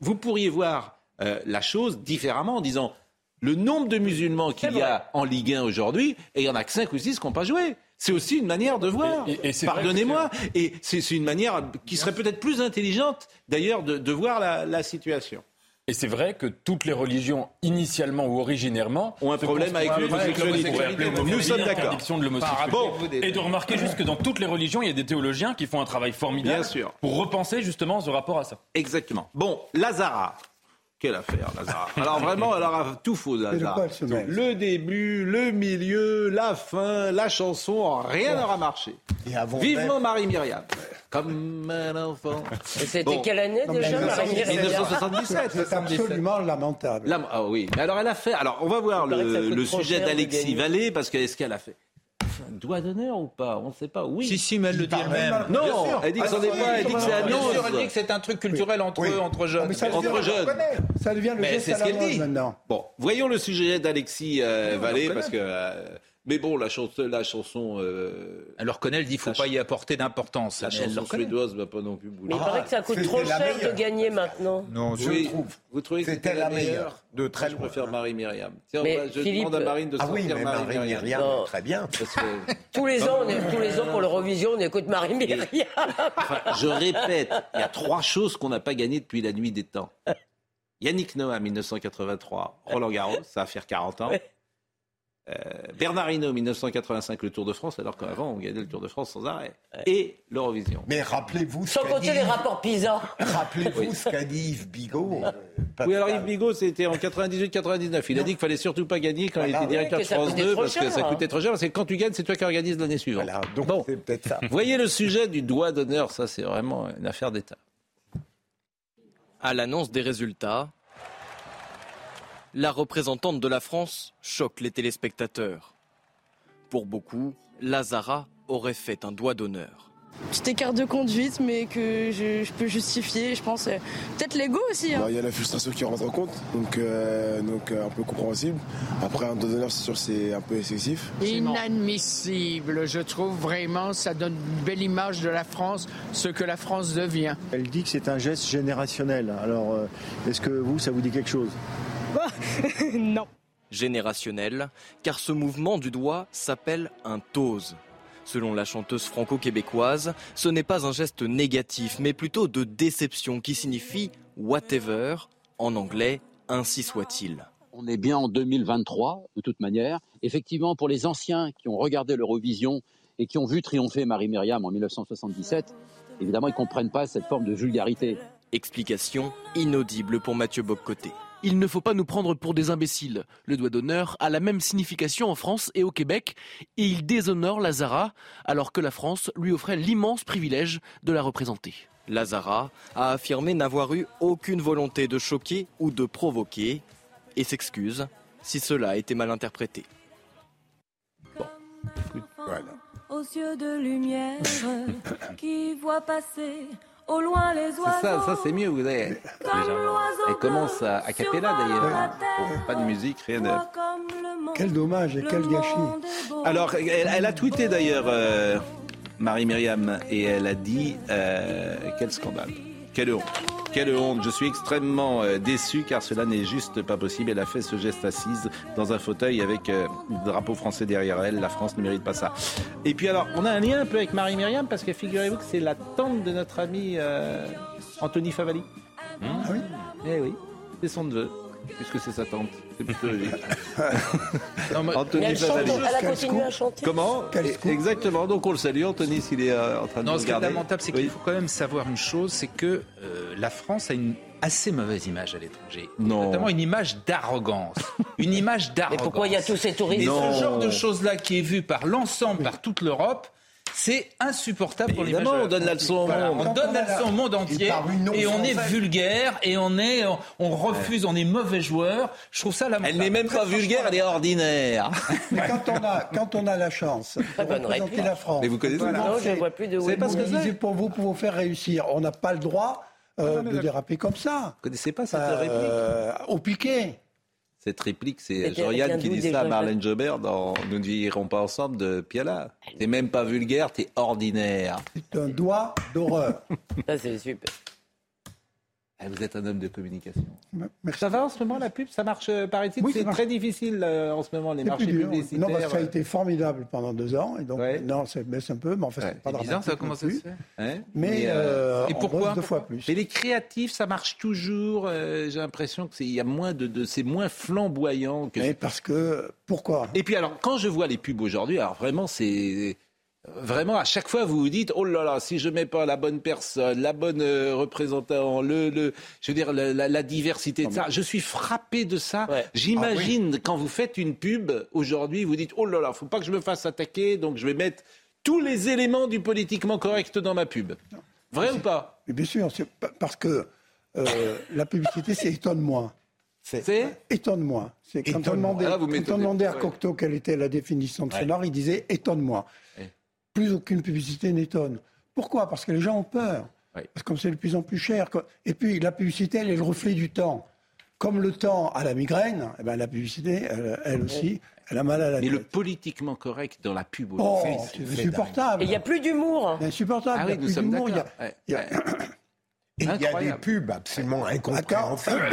Vous pourriez voir euh, la chose différemment en disant le nombre de musulmans qu'il y a en Ligue 1 aujourd'hui, et il y en a que 5 ou 6 qui n'ont pas joué. C'est aussi une manière de voir. Pardonnez-moi. Et c'est une manière qui serait peut-être plus intelligente, d'ailleurs, de, voir la, situation. Et c'est vrai que toutes les religions, initialement ou originairement, ont un problème avec l'homosexualité. Nous sommes d'accord. de l'homosexualité. Et de remarquer juste que dans toutes les religions, il y a des théologiens qui font un travail formidable pour repenser justement ce rapport à ça. Exactement. Bon, Lazara, quelle affaire, Lazare. Alors vraiment, elle a tout faux, Lazare. Le début, le milieu, la fin, la chanson, rien n'aura marché. Vivement Marie-Myriam. Comme un enfant. C'était quelle année déjà, Marie-Myriam 1977. C'est absolument lamentable. Ah oui, mais alors elle a fait. Alors on va voir le, le sujet d'Alexis Vallée, parce qu'est-ce qu'elle a fait doigt d'honneur ou pas? On ne sait pas. Oui. Si, si, mais elle le dit elle-même. Non, elle dit que c'en est pas, elle dit que c'est un Elle dit que c'est un truc culturel entre eux, entre jeunes. Entre jeunes. Ça devient le geste c'est ce qu'elle dit. maintenant. Bon, voyons le sujet d'Alexis euh, Vallée, parce que euh, mais bon, la, chanson, la chanson. Euh, elle reconnaît, elle dit qu'il ne faut pas y apporter d'importance. La chanson suédoise ne va pas non plus bouger. Mais il paraît que ça coûte trop cher de gagner maintenant. Non, je trouve. Vous trouvez que c'était la meilleure De très Je préfère Marie-Myriam. Tiens, mais je Philippe... demande à Marine de ah sortir oui, Marie-Myriam. Marie très bien. tous, les ans, on tous les ans, pour l'Eurovision, on écoute Marie-Myriam. je répète, il y a trois choses qu'on n'a pas gagnées depuis la nuit des temps. Yannick Noah, 1983. Roland Garros, ça va faire 40 ans. Euh, Bernard Hinault, 1985, le Tour de France, alors qu'avant, on gagnait le Tour de France sans arrêt. Et l'Eurovision. Mais rappelez-vous. Sans compter les rapports PISA. Rappelez-vous ce qu'a dit Yves Bigot. Euh, oui, alors Yves Bigot, c'était en 98-99. Il a dit qu'il fallait surtout pas gagner quand il était directeur de France 2 parce que ça coûtait trop cher. Parce que quand tu gagnes, c'est toi qui organises l'année suivante. Voilà, donc bon. c'est peut-être ça. Voyez le sujet du doigt d'honneur, ça c'est vraiment une affaire d'État. À l'annonce des résultats, la représentante de la France choque les téléspectateurs. Pour beaucoup, Lazara aurait fait un doigt d'honneur. Petit écart de conduite, mais que je, peux justifier, je pense. Peut-être l'ego aussi. Hein. Bah, il y a la frustration qui rentre en compte, donc, euh, donc euh, un peu compréhensible. Après, un doigt d'honneur, c'est sûr, c'est un peu excessif. Inadmissible, je trouve vraiment, ça donne une belle image de la France, ce que la France devient. Elle dit que c'est un geste générationnel. Alors, euh, est-ce que vous, ça vous dit quelque chose? non. Générationnel, car ce mouvement du doigt s'appelle un tose. Selon la chanteuse franco-québécoise, ce n'est pas un geste négatif, mais plutôt de déception qui signifie whatever, en anglais, ainsi soit-il. On est bien en 2023, de toute manière. Effectivement, pour les anciens qui ont regardé l'Eurovision et qui ont vu triompher Marie-Myriam en 1977, évidemment, ils ne comprennent pas cette forme de vulgarité. Explication inaudible pour Mathieu Boccoté. Il ne faut pas nous prendre pour des imbéciles. Le doigt d'honneur a la même signification en France et au Québec, et il déshonore Lazara, alors que la France lui offrait l'immense privilège de la représenter. Lazara a affirmé n'avoir eu aucune volonté de choquer ou de provoquer, et s'excuse si cela a été mal interprété. Aux yeux de lumière qui voit passer au loin les oiseaux. Ça, ça c'est mieux, vous avez. Elle commence à, à capella d'ailleurs. pas de musique, rien de. Quel dommage et quel gâchis. Alors, elle, a tweeté d'ailleurs, euh, Marie-Myriam, et elle a dit euh, quel scandale, quelle honte. Quelle honte, je suis extrêmement euh, déçu car cela n'est juste pas possible. Elle a fait ce geste assise dans un fauteuil avec le drapeau français derrière elle. La France ne mérite pas ça. Et puis alors, on a un lien un peu avec Marie-Myriam parce que figurez-vous que c'est la tante de notre ami Anthony Favali. Ah oui? Eh oui, c'est son neveu puisque c'est sa tante. C'est plutôt logique. Anthony elle, elle, a continué à chanter. Comment Exactement. Donc on le salue, Anthony, s'il est euh, en train de non, nous regarder. Ce qui est lamentable, c'est qu'il faut quand même savoir une chose, c'est que euh, la France a une assez mauvaise image à l'étranger. Notamment une image d'arrogance. une image d'arrogance. Mais pourquoi il y a tous ces touristes Et ce genre de choses-là qui est vu par l'ensemble, par toute l'Europe, c'est insupportable pour les on donne la leçon au monde. On donne la leçon au monde entier et on est vulgaire et on est, on refuse, on est mauvais joueur. Je trouve ça lamentable. Elle n'est même pas vulgaire, elle est ordinaire. Mais quand on a, quand on a la chance de représenter la France. Mais vous connaissez voilà. Non, je ne vois plus de C'est parce que c'est pour vous, pour vous faire réussir. On n'a pas le droit euh, de déraper comme ça. Vous connaissez pas cette euh, réplique? Au piquet. Cette réplique, c'est Jean-Yann qui dit ça à Marlène Jobert dans Nous ne vieillirons pas ensemble de Piala. T'es même pas vulgaire, t'es ordinaire. C'est un doigt d'horreur. ça, c'est super. Vous êtes un homme de communication. Ça va en ce moment la pub? Ça marche, euh, paraît-il? C'est très difficile euh, en ce moment les marchés publicitaires. Non, parce que ça a été formidable pendant deux ans. Et donc, non, ça baisse un peu, mais en fait, c'est pas bizarre, ça commence à se faire. Mais, mais euh, et pourquoi? deux fois plus. Et les créatifs, ça marche toujours. J'ai l'impression que c'est y a moins de, de c'est moins flamboyant que. Mais parce que pourquoi? Et puis alors, quand je vois les pubs aujourd'hui, alors vraiment c'est Vraiment, à chaque fois, vous vous dites, oh là là, si je mets pas la bonne personne, la bonne euh, représentant, le, le, je veux dire, la, diversité de ça, je suis frappé de ça. J'imagine ah quand vous faites une pub aujourd'hui, vous dites, oh là là, faut pas que je me fasse attaquer, donc je vais mettre tous les éléments du politiquement correct dans ma pub. Vrai ou pas? Bien sûr, parce que euh, la publicité, c'est étonne-moi. C'est Étonne-moi. Quand on demandait, ah, quand on demandait à Cocteau quelle était la définition de sonore, il disait étonne-moi plus aucune publicité n'étonne. Pourquoi? Parce que les gens ont peur. Parce que comme c'est de plus en plus cher. Et puis la publicité, elle est le reflet du temps. Comme le temps a la migraine, eh ben, la publicité, elle, aussi, elle a mal à la Mais le politiquement correct dans la pub, oh, c'est insupportable. Et il n'y a plus d'humour. C'est insupportable. Ah il n'y a plus d'humour. Il y a des pubs absolument incompréhensibles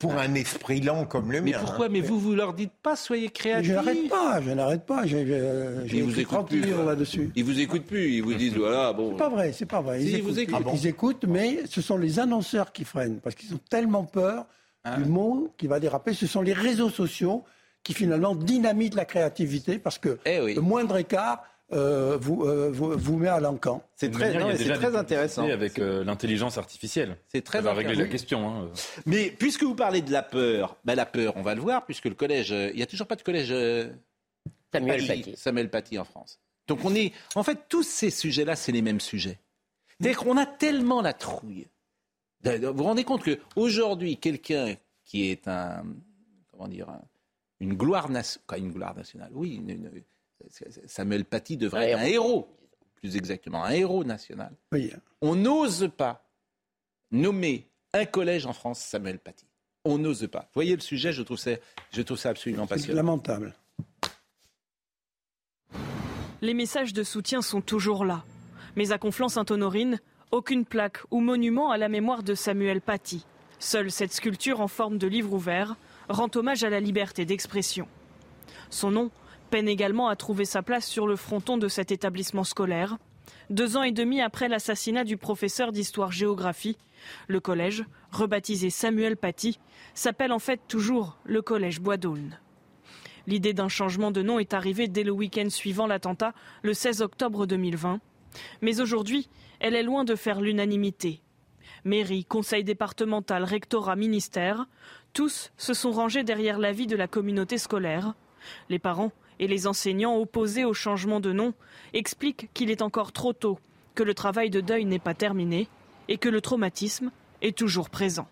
pour un esprit lent comme le mien. Mais pourquoi Mais vous, vous leur dites pas, soyez créatifs. Je n'arrête pas, je n'arrête pas. J'ai vous écoutent plus là-dessus. Ils vous écoutent plus, ils vous disent voilà, bon. C'est pas vrai, c'est pas vrai. Ils, écoutent, vous écoutent. ils écoutent, mais ce sont les annonceurs qui freinent parce qu'ils ont tellement peur ah. du mot qui va déraper. Ce sont les réseaux sociaux qui finalement dynamitent la créativité parce que eh le moindre écart euh, vous, euh, vous, vous, met à l'encan. C'est très, très intéressant. Avec euh, l'intelligence artificielle. C'est très Ça va régler la question. Hein. Mais puisque vous parlez de la peur, ben la peur, on va le voir, puisque le collège, il n'y a toujours pas de collège Samuel Paty. Samuel Paty en France. Donc on est, en fait, tous ces sujets-là, c'est les mêmes sujets. C'est-à-dire qu'on a tellement la trouille. Vous vous rendez compte qu'aujourd'hui, quelqu'un qui est un, comment dire, une gloire nationale, une gloire nationale, oui, une, Samuel Paty devrait être un héros, plus exactement, un héros national. On n'ose pas nommer un collège en France Samuel Paty. On n'ose pas. Vous voyez le sujet, je trouve ça, je trouve ça absolument passionnant. lamentable. Les messages de soutien sont toujours là. Mais à Conflans-Sainte-Honorine, aucune plaque ou monument à la mémoire de Samuel Paty. Seule cette sculpture en forme de livre ouvert rend hommage à la liberté d'expression. Son nom peine également à trouver sa place sur le fronton de cet établissement scolaire. Deux ans et demi après l'assassinat du professeur d'histoire-géographie, le collège, rebaptisé Samuel Paty, s'appelle en fait toujours le collège Bois d'Aulne. L'idée d'un changement de nom est arrivée dès le week-end suivant l'attentat, le 16 octobre 2020. Mais aujourd'hui, elle est loin de faire l'unanimité. Mairie, conseil départemental, rectorat, ministère, tous se sont rangés derrière l'avis de la communauté scolaire. Les parents et les enseignants opposés au changement de nom expliquent qu'il est encore trop tôt, que le travail de deuil n'est pas terminé et que le traumatisme est toujours présent.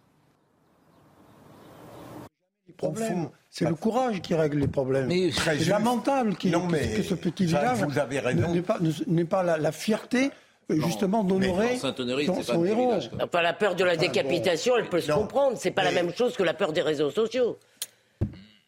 C'est le courage qui règle les problèmes. C'est lamentable que ce petit village n'ait pas, la, fierté justement d'honorer son, héros. la peur de la décapitation, elle peut se comprendre. C'est pas la même chose que la peur des réseaux sociaux.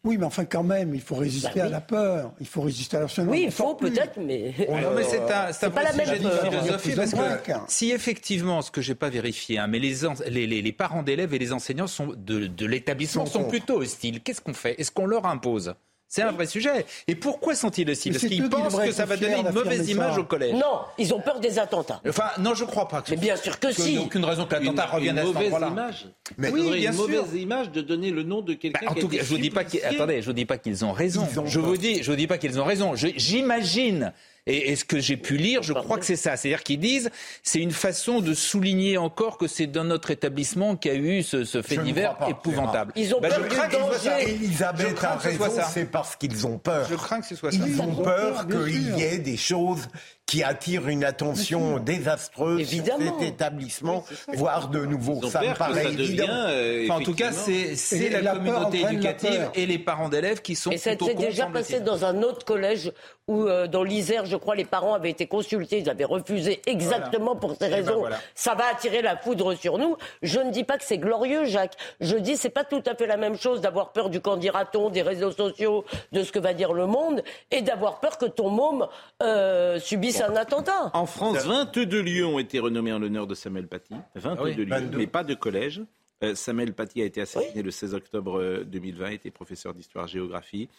Oui, mais enfin, quand même, il faut résister bah à la peur. Il faut résister à la Oui, il faut peut-être, mais. non, mais c'est un, c'est pas la même philosophie parce que si effectivement, ce que j'ai pas vérifié, hein, mais les, les, les, parents d'élèves et les enseignants sont de, de l'établissement sont plutôt hostiles. Qu'est-ce qu'on fait? Est-ce qu'on leur impose? C'est un vrai sujet. Et pourquoi sont-ils aussi? Parce qu'ils pensent que ça va donner une mauvaise image au collège. Non, ils ont peur des attentats. Enfin, non, je crois pas. Que mais bien sûr que, si. Il n'y a aucune raison que l'attentat revienne à ce mauvaise image. Mais oui, bien une mauvaise image de donner le nom de quelqu'un bah, en tout cas, je vous dis pas attendez, je vous dis pas qu'ils ont raison. je vous dis, je vous dis pas qu'ils ont raison. J'imagine et, ce que j'ai pu lire, je crois que c'est ça. C'est-à-dire qu'ils disent, c'est une façon de souligner encore que c'est dans notre établissement qu'il y a eu ce, fait divers épouvantable. Ils ont bah, peur danger. Elisabeth a raison, c'est parce qu'ils ont peur. Je crains que ce soit ça. Ils ont peur qu'il y ait des choses qui attire une attention désastreuse sur cet établissement, voire de nouveau. Ça me paraît évident. Euh, en tout cas, c'est la, communauté éducative et les parents d'élèves qui sont Et ça s'est déjà passé dans un autre collège où, euh, dans l'Isère, je crois, les parents avaient été consultés, ils avaient refusé exactement pour ces eh ben raisons. Ça va attirer la foudre sur nous. Je ne dis pas que c'est glorieux, Jacques. Je dis c'est pas tout à fait la même chose d'avoir peur du candidaton, des réseaux sociaux, de ce que va dire le monde, et d'avoir peur que ton môme euh, subisse un attentat. En France, 22 lieux ont été renommés en l'honneur de Samuel Paty. 22 ah lieux, mais pas de collège. Euh, Samuel Paty a été assassiné le 16 octobre 2020, était professeur d'histoire-géographie.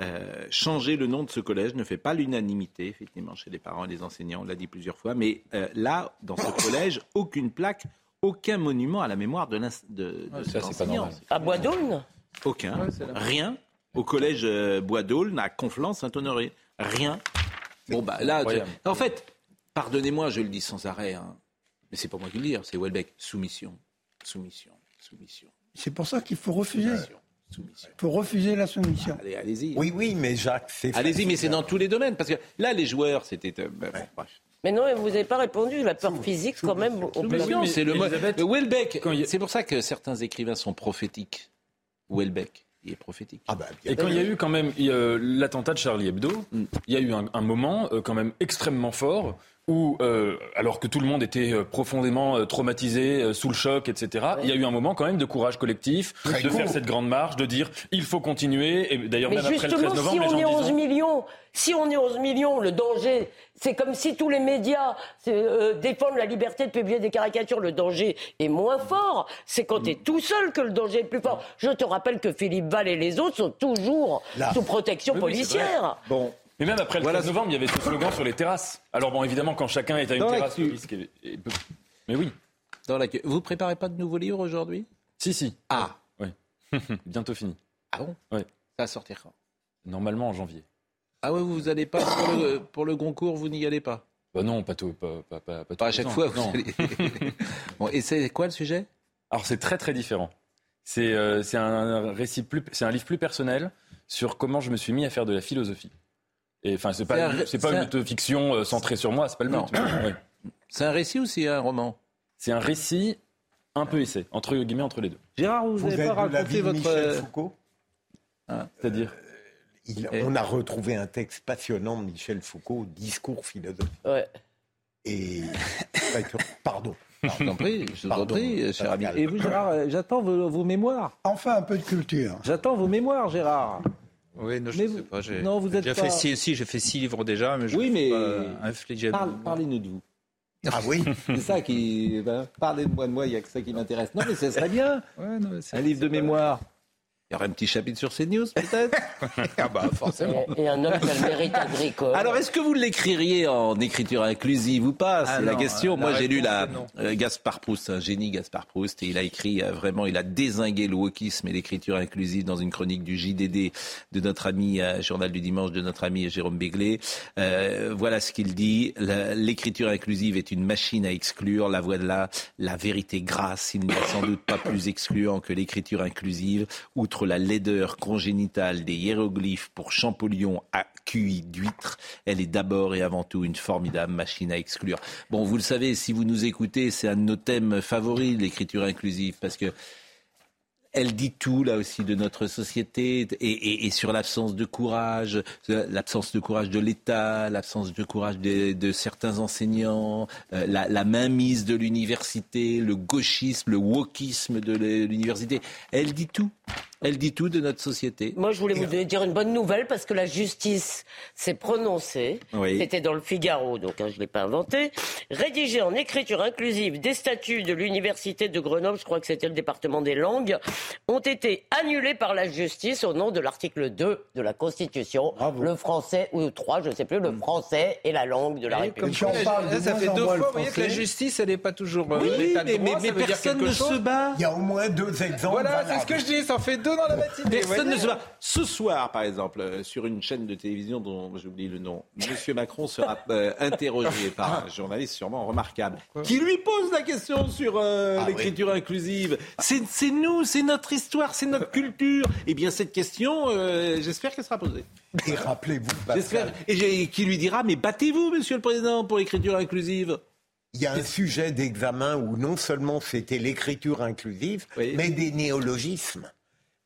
Euh, changer le nom de ce collège ne fait pas l'unanimité, effectivement, chez les parents et les enseignants, on l'a dit plusieurs fois, mais euh, là, dans ce collège, aucune plaque, aucun monument à la mémoire de, de, de À Bois d'Aulne Aucun, rien. Au collège euh, Bois d'Aulne, à Conflans-Saint-Honoré, rien. Bon, bah là, en fait, pardonnez-moi, je le dis sans arrêt, hein, mais c'est pas moi qui le dis, hein, c'est Welbeck, soumission, soumission, soumission. C'est pour ça qu'il faut refuser. Pour refuser la soumission. Allez, allez-y. Oui, oui, mais Jacques, c'est. Allez-y, mais c'est dans tous les domaines. Parce que là, les joueurs, c'était. Euh, ben, mais non, vous n'avez pas répondu. La peur physique, quand même. c'est le mot. Welbeck, c'est pour ça que certains écrivains sont prophétiques. Welbeck. Il est prophétique. Ah bah, et quand il y a eu quand même l'attentat de Charlie Hebdo, mm. il y a eu un, moment euh, quand même extrêmement fort où, euh, alors que tout le monde était euh, profondément euh, traumatisé, sous le choc, etc., il y a eu un moment quand même de courage collectif, de faire cette grande marche, de dire il faut continuer. Et d'ailleurs, même après le 13 novembre, si on est 11 millions, si on est 11 millions, le danger, c'est comme si tous les médias défendent la liberté de publier des caricatures. Le danger est moins fort. C'est quand tu es tout seul que le danger est plus fort. Je te rappelle que Philippe Val et les autres sont toujours sous protection policière. bon. Mais même après le 13 novembre, il y avait ce slogan sur les terrasses. Alors bon, évidemment, quand chacun est à une terrasse, Mais oui. Dans la... Vous préparez pas de nouveaux livres aujourd'hui? Si, si. Ah. Oui. Bientôt fini. Ah bon? Oui. Ça va sortir quand? Normalement en janvier. Ah ouais, vous n'allez pas pour le, pour le Goncourt, vous n'y allez pas? Bah non, pas tout, pas, pas, pas, pas, à chaque fois. Vous allez... bon, et c'est quoi le sujet? Alors c'est très très différent. C'est euh, un récit plus, un livre plus personnel sur comment je me suis mis à faire de la philosophie. Et enfin, c'est pas, c'est pas une autofiction euh, centrée sur moi, c'est pas le but. C'est un récit ou c'est un roman? C'est un récit un peu essai, entre guillemets, entre les deux. Gérard, vous n'avez pas raconté votre. Michel euh, Foucault? Ah, C'est-à-dire euh, On a retrouvé un texte passionnant de Michel Foucault, Discours philosophique. Ouais. Et. Pardon. Je t'en prie, je t'en prie, cher ami. Et vous, Gérard, j'attends vos, vos mémoires. Enfin, un peu de culture. J'attends vos mémoires, Gérard. Oui, non, je ne sais pas. Non, vous êtes pas... fait six, si, j'ai fait six livres déjà, mais je oui, mais pas Parlez-nous de vous. Ah oui C'est ça qui... Ben, parlez de moi, de moi, il n'y a que ça qui m'intéresse. Non, mais ce serait bien. Ouais, non, un livre de mémoire. Il y aurait un petit chapitre sur CNews, peut-être Ah bah forcément. Et, un homme qui a le mérite agricole. Alors, est-ce que vous l'écririez en écriture inclusive ou pas C'est ah la question. Moi, j'ai lu la euh, Gaspard Proust, un génie Gaspard Proust, et il a écrit euh, vraiment, il a désingué le wokisme et l'écriture inclusive dans une chronique du JDD de notre ami, euh, journal du dimanche de notre ami Jérôme Béglé. voilà ce qu'il dit. L'écriture inclusive est une machine à exclure. La voix de la, la vérité grasse. Il n'est sans doute pas plus excluant que l'écriture inclusive. Outre la laideur congénitale des hiéroglyphes pour Champollion à QI d'huître, elle est d'abord et avant tout une formidable machine à exclure. Bon, vous le savez, si vous nous écoutez, c'est un de nos thèmes favoris, l'écriture inclusive, parce que elle dit tout là aussi de notre société et, sur l'absence de courage, l'absence de courage de l'État, l'absence de courage de, certains enseignants, euh, la, la, mainmise de l'université, le gauchisme, le wokisme de l'université. Elle dit tout. Elle dit tout de notre société. Moi, je voulais vous dire une bonne nouvelle parce que la justice s'est prononcée. C'était dans le Figaro, donc hein, je ne l'ai pas inventé. Rédigé en écriture inclusive des statuts de l'université de Grenoble, je crois que c'était le département des langues, ont été annulés par la justice au nom de l'article 2 de la Constitution. Le français, ou 3, je ne sais plus, le français est la langue de la République. Comme ça fait deux fois, vous voyez que la justice, elle n'est pas toujours euh, oui, mais, mais, personne ne se bat. Il y a au moins deux exemples. Voilà, c'est ce que je dis, ça fait deux dans la matinée. Personne ne se va. Ce soir, par exemple, euh, sur une chaîne de télévision dont j'oublie le nom, Monsieur Macron sera euh, interrogé par un journaliste sûrement remarquable qui lui pose la question sur euh, Ah l'écriture inclusive. C'est c'est nous, c'est notre histoire, c'est notre culture. Eh bien, cette question, euh, j'espère qu'elle sera posée. Et rappelez-vous, J'espère. Pascal, Et j'ai- qui lui dira, mais battez-vous, Monsieur le Président, pour l'écriture inclusive. il y a un sujet d'examen où non seulement c'était l'écriture inclusive, mais des néologismes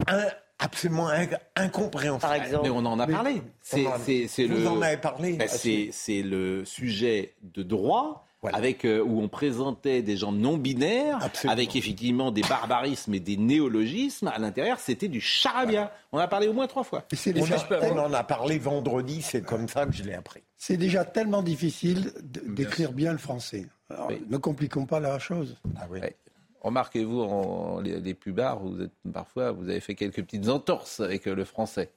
Un- absolument inc- incompréhensibles. Mais on en a parlé. C'est, On Vous le, en avez parlé Ben, c'est, c'est le sujet de droit. Avec, euh, où on présentait des gens non binaires, avec effectivement des barbarismes et des néologismes. À l'intérieur, c'était du charabia. On en a parlé au moins trois fois. On, a- on en a parlé vendredi, c'est comme ça que je l'ai appris. C'est déjà tellement difficile d'écrire bien le français. Alors, Ne compliquons pas la chose. Ouais. Remarquez-vous, les, les pubards, vous êtes, parfois, vous avez fait quelques petites entorses avec euh, le français.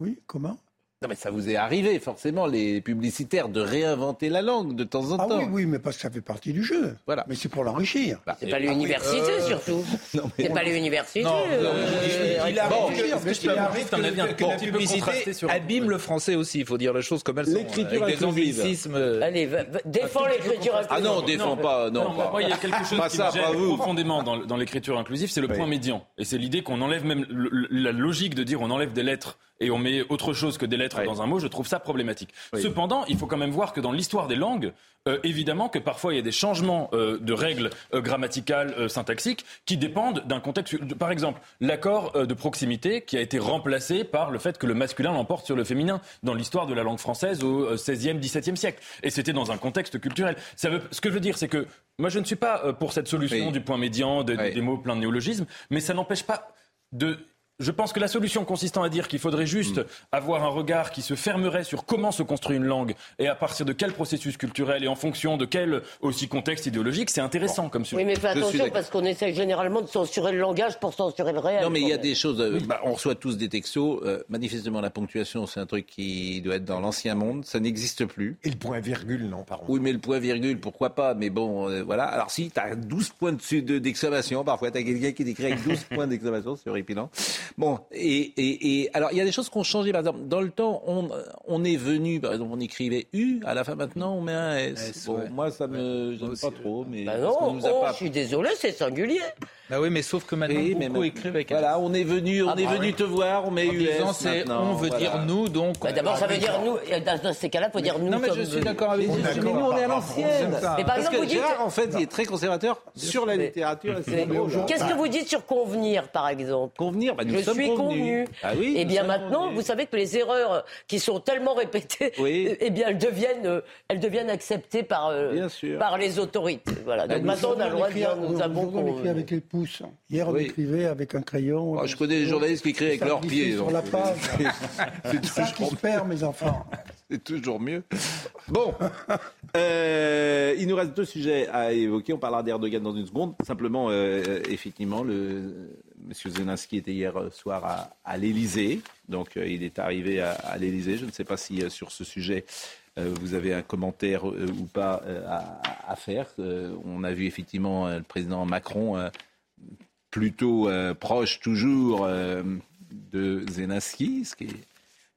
Oui, comment? Non, mais ça vous est arrivé, forcément, les publicitaires, de réinventer la langue de temps en Ah temps. oui, oui, mais parce que ça fait partie du jeu. Voilà. Mais c'est pour l'enrichir. C'est pas l'université surtout. C'est pas l'université. Non, euh, il, euh, arrive bon, que, la publicité sur- abîme le français aussi, il faut dire les choses comme elles sont. L'écriture Avec des inclusive. anglicismes. euh, Allez, va- va- défends l'écriture Ah non, défends pas, non. moi, moi, il y a quelque chose Pas qui me profondément dans, dans l'écriture inclusive, c'est le point médian. Et c'est l'idée qu'on enlève même la logique de dire on enlève des lettres et on met autre chose que des lettres dans un mot. Je trouve ça problématique. Cependant, il faut quand même voir que dans l'histoire des langues, euh, évidemment que parfois il y a des changements euh, de règles euh, grammaticales, syntaxiques, qui dépendent d'un contexte. Par exemple, l'accord de proximité qui a été remplacé par le fait que le masculin l'emporte sur le féminin dans l'histoire de la langue française au 16e, 17e siècle. Et c'était dans un contexte culturel. Ça veut, ce que je veux dire, c'est que moi je ne suis pas pour cette solution Oui. du point médian, de- Oui. des mots pleins de néologismes, mais ça n'empêche pas de je pense que la solution consistant à dire qu'il faudrait juste Mm. avoir un regard qui se fermerait sur comment se construit une langue et à partir de quel processus culturel et en fonction de quel aussi contexte idéologique, c'est intéressant comme sujet. Oui, mais fais attention parce qu'on essaie généralement de censurer le langage pour censurer le réel. Non, mais il y a des choses. euh, bah, on reçoit tous des textos. euh, manifestement, la ponctuation, c'est un truc qui doit être dans l'ancien monde. Ça n'existe plus. Et le point virgule, non, pardon. Oui, mais le point virgule, pourquoi pas Mais bon, euh, voilà. Alors, si tu as 12 points dessus de- d'exclamation, parfois tu as quelqu'un qui décrit avec 12 points d'exclamation, c'est horripilant. Bon, et, et, et alors, il y a des choses qui ont changé. Par exemple, dans le temps, on, on est venu, par exemple, on écrivait U, à la fin maintenant, on met un S. S, bon, ouais. moi, ça me gêne pas trop. Mais Bah non, nous a oh, pas- je suis désolé, c'est singulier. Bah oui, mais sauf que maintenant, Oui, mais beaucoup écrivent avec un Voilà, on est venu, on Ah est bah venu oui. te voir, on met En US. disant, c'est maintenant, on veut voilà. dire nous, donc. Bah, D'abord, ça veut dire nous. Dans, ces cas-là, il faut dire nous. Non, mais je suis d'accord avec vous. Mais nous, on est à l'ancienne. Mais par exemple, vous dites- en fait, il est très conservateur sur la littérature. Qu'est-ce que vous dites sur convenir, par exemple? Convenir, bah, nous Je suis convenu. Ah oui, eh nous bien maintenant, convenus. vous savez que les erreurs qui sont tellement répétées, Oui. eh bien elles deviennent, euh, elles deviennent acceptées par, euh, Bien sûr. par les autorités. Voilà. Donc maintenant, on a le droit de dire nous avons on écrit avec les pouces. Hier, on Oui. écrivait avec un crayon. Oh, je connais des journalistes qui écrivent avec leurs pieds. sur la c'est- page. C'est Ça qui toujours, se perd, mes enfants. c'est toujours mieux. Bon, euh, il nous reste deux sujets à évoquer. On parlera d'Erdogan dans une seconde. Simplement, euh, effectivement, le Monsieur Zelensky était hier soir à, à l'Élysée. Donc, euh, il est arrivé à, l'Élysée. Je ne sais pas si euh, sur ce sujet. euh, vous avez un commentaire euh, ou pas euh, à, faire. Euh, on a vu effectivement euh, le président Macron euh, plutôt euh, proche toujours euh, de Zelensky, ce qui est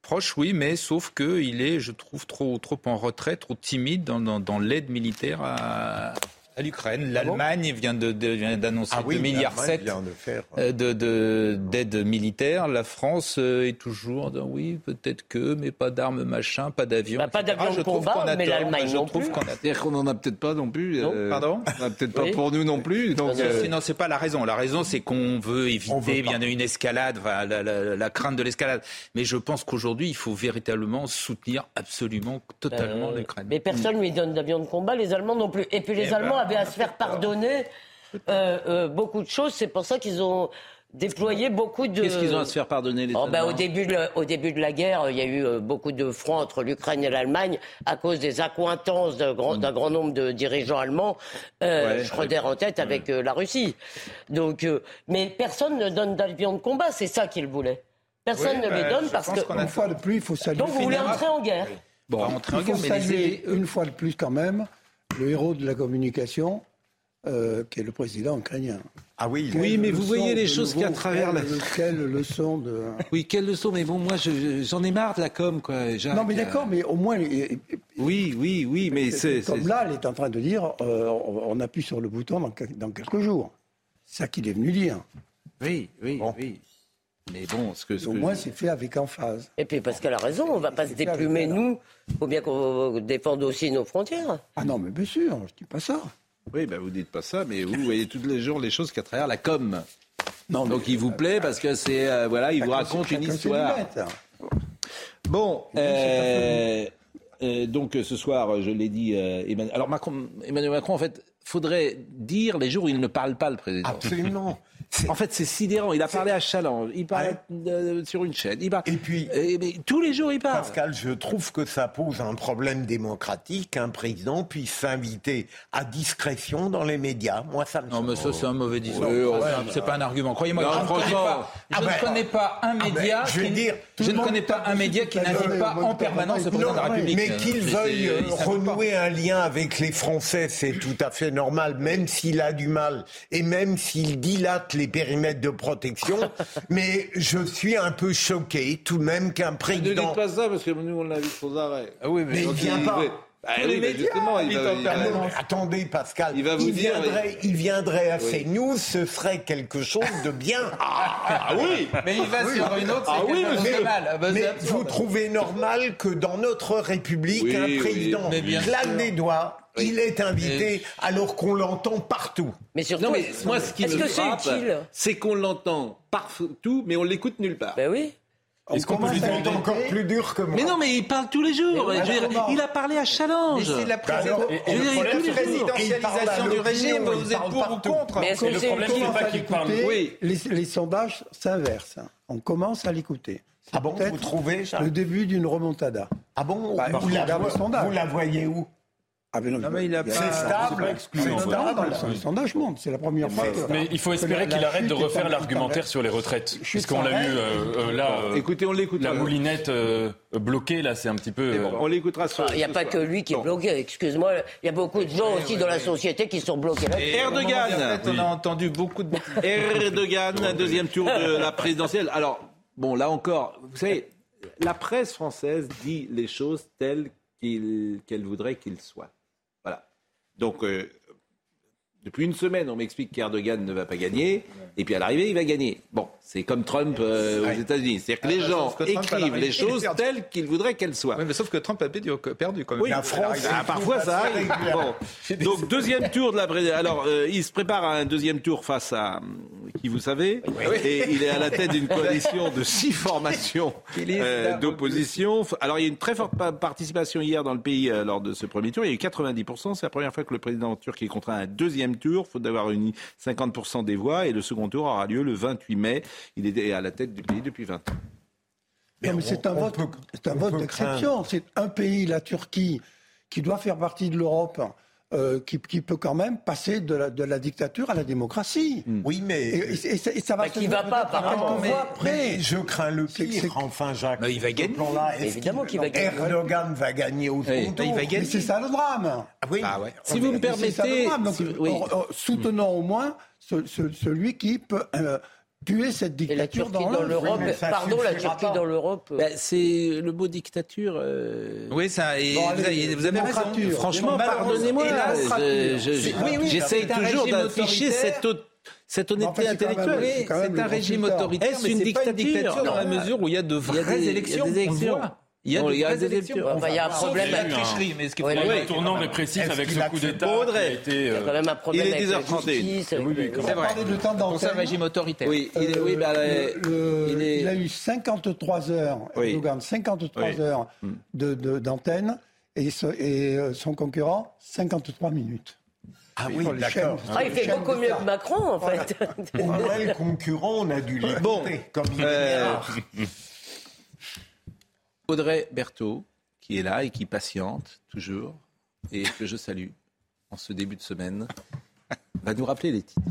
Proche, oui, mais sauf qu'il est, je trouve, trop, trop en retrait, trop timide dans, dans- dans l'aide militaire à, à l'Ukraine. L'Allemagne vient de- de- d'annoncer Ah oui, 2 milliards l'Allemagne 7 vient de faire. euh, de- de- d'aide militaire. La France euh, est toujours dans oui, peut-être que, mais pas d'armes machin, pas d'avions. Bah, pas d'avions de Je trouve combat, mais l'Allemagne Je non trouve plus. qu'on a C'est-à-dire qu'on n'en a peut-être pas non plus. Non, euh, pardon On n'a peut-être pas pour nous non plus. Donc, Non, euh, c'est- non, c'est pas la raison. La raison, c'est qu'on veut éviter bien une escalade, enfin, la, la- la crainte de l'escalade. Mais je pense qu'aujourd'hui, il faut véritablement soutenir absolument, totalement Euh, l'Ukraine. Mais personne ne lui donne d'avions de combat, les Allemands non plus. Et puis les Eh Allemands ben, avaient à se faire pardonner euh, euh, beaucoup de choses. C'est pour ça qu'ils ont déployé beaucoup de. Qu'est-ce qu'ils ont à se faire pardonner les Oh, bah, Allemands? au, début de, au début de la guerre, il y a eu euh, beaucoup de fronts entre l'Ukraine et l'Allemagne à cause des accointances d'un grand, d'un grand nombre de dirigeants allemands, euh, Ouais. Schröder en tête avec euh, la Russie. Donc, euh, mais personne ne donne d'avions de combat, c'est ça qu'ils voulaient. Personne Oui, ne les bah, donne je parce pense que. Une fois de plus, il faut saluer. Donc vous voulez entrer en guerre Bon, rentrer en Il guerre, faut mais saluer une fois de plus quand même le héros de la communication, euh, qui est le président ukrainien. Ah oui, oui, mais vous voyez les choses qu'à travers la. Quelle leçon de. Oui, quelle leçon, mais bon, moi, j'en ai marre de la com, quoi. Non, mais d'accord, mais au moins. Oui, oui, oui, mais c'est. Comme là, elle est en train de dire euh, on appuie sur le bouton dans, dans quelques jours. C'est ça qu'il est venu dire. Oui, oui, oui. Mais bon, ce que. Ce Au moins, c'est fait avec emphase. Et puis, parce qu'elle a raison, on ne va pas se déplumer, nous. Il faut bien qu'on défende aussi nos frontières. Ah non, mais bien sûr, je ne dis pas ça. Oui, ben vous dites pas ça, mais vous voyez tous les jours les choses qu'à travers la com. Non, Donc il vous plaît parce que c'est euh, voilà, il vous raconte une histoire. Bon, euh, euh, donc ce soir, je l'ai dit, Emmanuel, alors Emmanuel Macron, en fait, faudrait dire les jours où il ne parle pas le président. Absolument. En fait, c'est sidérant. Il a parlé à Challenge, il parle sur une chaîne. Il Et puis, mais tous les jours, il parle. Pascal, je trouve que ça pose un problème démocratique qu'un président puisse s'inviter à discrétion dans les médias. Moi, ça me Non, mais ça, c'est un mauvais discours. c'est pas un argument. Croyez-moi, je, ne connais franchement. pas, je Ah ne ben, connais pas un ah ben, média je qui, dire, tout je le ne connais pas un média qui n'invite pas en permanence le président de la République. Mais qu'il veuille euh, renouer un lien avec les Français, c'est tout à fait normal, même s'il a du mal et même s'il dilate les périmètres de protection. Mais je suis un peu choqué tout de même qu'un Ne président. dites pas ça parce que nous on l'invite sans arrêt. Ah oui, Mais il Donc, vient pas. Bah Tous oui, les médias, justement, il il va- il va- permanence. Attendez, Pascal. Il va vous dire, viendrait, il viendrait à CNews, ce serait quelque chose de bien. Ah oui Mais il va sur une autre, Ah oui, mais, mal. Ah bah, mais vous trouvez normal que dans notre République, Oui, un oui, président mais claque sûr. des doigts, il est invité alors qu'on l'entend partout. Mais surtout, Non mais moi ce qui est-ce me que c'est frappe, utile c'est qu'on l'entend partout, mais on l'écoute nulle part. Ben oui. Est-ce qu'on peut lui demander encore plus dur que moi. Mais non, mais il parle tous les jours. Mais Je veux dire, comment il a parlé à Challenge. C'est la présidentialisation du régime, vous êtes pour ou contre Mais est-ce Et que le c'est problème, c'est pas qu'il parle. Oui. Les, les sondages s'inversent. On commence à l'écouter. C'est Ah bon, peut-être vous trouvez, Charles Le début d'une remontada. Ah bon Bah, la, vous la voyez où? Ah, mais non, Non, mais il a pas- C'est stable. excluant. C'est stable. non, le sondage monte. C'est la première fois que. Mais il faut espérer qu'il arrête de refaire en- l'argumentaire sur les retraites. Chute Parce qu'on l'a eu euh, euh, là. euh, Écoutez, on l'écoute. la moulinette euh, bloquée, là, c'est un petit peu. Bon, on l'écoutera ce Il n'y a pas que lui qui est bloqué, excuse-moi. Il y a beaucoup de gens aussi dans la société qui sont bloqués Erdogan. On a entendu beaucoup de Erdogan, deuxième tour de la présidentielle. Alors, bon, là encore, vous savez, la presse française dit les choses telles qu'elle voudrait qu'ils soient. Donc, euh, depuis une semaine, on m'explique qu'Erdogan ne va pas gagner, et puis à l'arrivée, il va gagner. Bon, c'est comme Trump euh, aux États-Unis. C'est-à-dire que Ah, les gens que écrivent les choses telles qu'ils voudraient qu'elles soient. Oui, mais sauf que Trump a perdu, perdu quand même. Oui, La France, Ah, parfois ça arrive. Bon. Donc deuxième tour de la Alors euh, il se prépare à un deuxième tour face à qui vous savez et il est à la tête d'une coalition de six formations euh, d'opposition. Alors il y a une très forte pa- participation hier dans le pays euh, lors de ce premier tour. Il y a eu 90%. C'est la première fois que le président turc est contraint à un deuxième tour. Faut d'avoir réuni 50% des voix et le second tour aura lieu le 28 mai. Il est à la tête du pays depuis 20 ans. Mais c'est un vote, peut- un vote d'exception. C'est un pays, la Turquie, qui doit faire partie de l'Europe, euh, qui, qui peut quand même passer de la, de la dictature à la démocratie. Oui, mais. Et, et- et ça- et ça va Bah, se qui va pas, par après. Mais je crains le pire, enfin, Jacques. Mais il va gagner. Est-ce Évidemment qu'il va gagner. Erdogan va gagner au second Oui. tour. Il va gagner. Mais c'est ça le drame. Ah oui. Ah ouais. Si vous me Mais c'est ça le permettez, drame. Donc, si- oui. or- or, soutenons au moins ce- ce- celui qui peut euh, tuer cette dictature Turquie dans l'Europe, pardon, la Turquie dans l'Europe. euh, Ben, c'est le mot dictature. euh, Oui, ça, et Bon, vous, allez, avez, vous avez raison. Franchement, pardonnez-moi. démocrature. je- je- C'est- oui, oui, J'essaye toujours d'afficher cette, honnêteté intellectuelle. c'est un régime autoritaire, Est-ce une c'est pas une dictature dans la mesure où il y a de Il y a vraies des- il y a élections. des on le élections. voit. Il y a Non, de il y a des élections. élections. Enfin, il y a un problème la avec- tricherie, mais ce qu'il faut Ouais, un tournant répressif avec ce coup d'État qui Audrey a été. Il y a euh, quand même un problème il est avec la 10h31. justice. avec Oui, oui, le- quand On d'antenne. régime autoritaire. Oui, il est, Euh, oui, le- euh, le- il est- il a eu 53 heures, Oui. Erdogan, 53 Oui. heures Mm. de- de- d'antenne et, euh, son concurrent 53 minutes. Ah oui, d'accord. chaînes- Ah, il fait beaucoup mieux que Macron, en fait. Au moins, le concurrent, on a dû l'écouter, Bon, comme il est euh, rare. Audrey Berthaud, qui est là et qui patiente toujours, et que je salue en ce début de semaine, va nous rappeler les titres.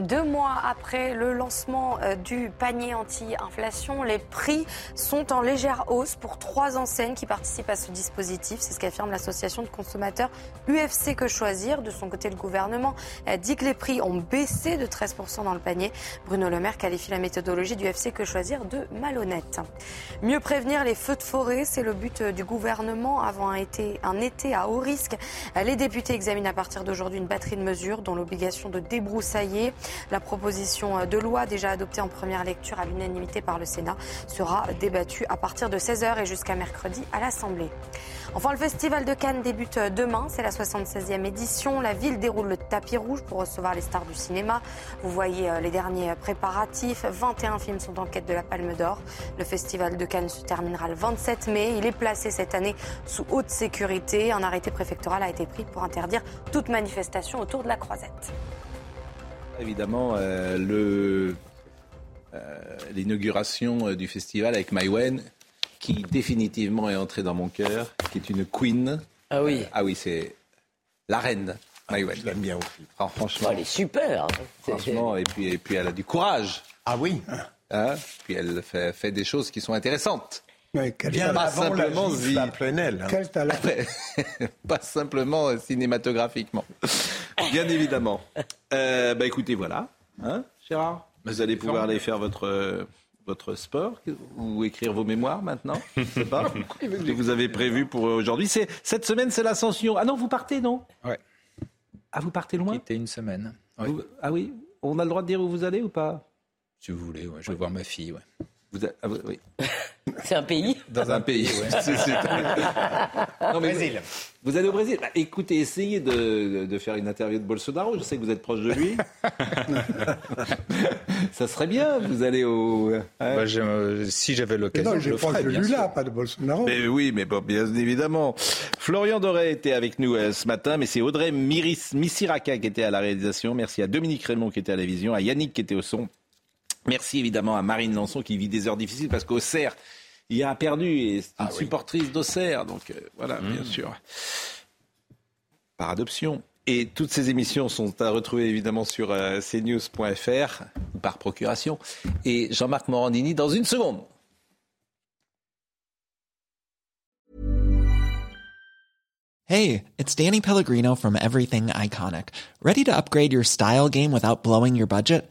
Deux mois après le lancement euh, du panier anti-inflation, les prix sont en légère hausse pour trois enseignes qui participent à ce dispositif. C'est ce qu'affirme l'association de consommateurs UFC Que Choisir. De son côté, le gouvernement dit que les prix ont baissé de 13% dans le panier. Bruno Le Maire qualifie la méthodologie du UFC Que Choisir de malhonnête. Mieux prévenir les feux de forêt, c'est le but du gouvernement avant un été, un été à haut risque. Les députés examinent à partir d'aujourd'hui une batterie de mesures dont l'obligation de débroussailler la proposition de loi déjà adoptée en première lecture à l'unanimité par le Sénat sera débattue à partir de 16h et jusqu'à mercredi à l'Assemblée. Enfin, le Festival de Cannes débute demain. C'est la 76e édition. La ville déroule le tapis rouge pour recevoir les stars du cinéma. Vous voyez euh, les derniers préparatifs. 21 films sont en quête de la Palme d'Or. Le Festival de Cannes se terminera le 27 mai. Il est placé cette année sous haute sécurité. Un arrêté préfectoral a été pris pour interdire toute manifestation autour de la croisette. Évidemment, euh, le, euh, l'inauguration du festival avec Maïwen qui définitivement est entrée dans mon cœur, qui est une queen. Ah oui. Ah oui, c'est la reine. Ah, je l'aime bien aussi. franchement, elle est super. Franchement, et puis, et puis elle a du courage. Ah oui. Hein puis elle fait, fait, des choses qui sont intéressantes. Oui, bien pas simplement la, la plenelle. Hein. Quel talent. pas simplement cinématographiquement. bien évidemment. Euh, bah écoutez, voilà. Hein, Gérard Vous allez pouvoir aller faire votre votre sport ou écrire vos mémoires maintenant Je ne sais pas. Ce que vous avez prévu pour aujourd'hui. C'est, cette semaine, c'est l'ascension. Ah non, vous partez, non? Ouais. Ah, vous partez loin? C'était une semaine. ah oui On a le droit de dire où vous allez ou pas? Si vous voulez, ouais. je vais voir ma fille. Ouais. Ah, oui. C'est un pays Dans un pays, oui. non, mais Brésil. Vous, allez au Brésil bah, Écoutez, essayez de, de, faire une interview de Bolsonaro. Je sais que vous êtes proche de lui. ça serait bien. Vous allez au. Hein bah, euh, si j'avais l'occasion, je le ferais. de Lula, pas de Bolsonaro. Mais oui, mais bien évidemment. Florian Doré était avec nous euh, ce matin, mais c'est Audrey Miris, Missiraka qui était à la réalisation. Merci à Dominique Raymond qui était à la vision, à Yannick qui était au son. Merci évidemment à Marine Lançon qui vit des heures difficiles parce qu'Auxerre, il a perdu et c'est une ah supportrice d'Auxerre. Donc euh, voilà, bien mmh. sûr. Par adoption. Et toutes ces émissions sont à retrouver évidemment sur euh, cnews.fr par procuration. Et Jean-Marc Morandini dans une seconde. Hey, it's Danny Pellegrino from Everything Iconic. Ready to upgrade your style game without blowing your budget?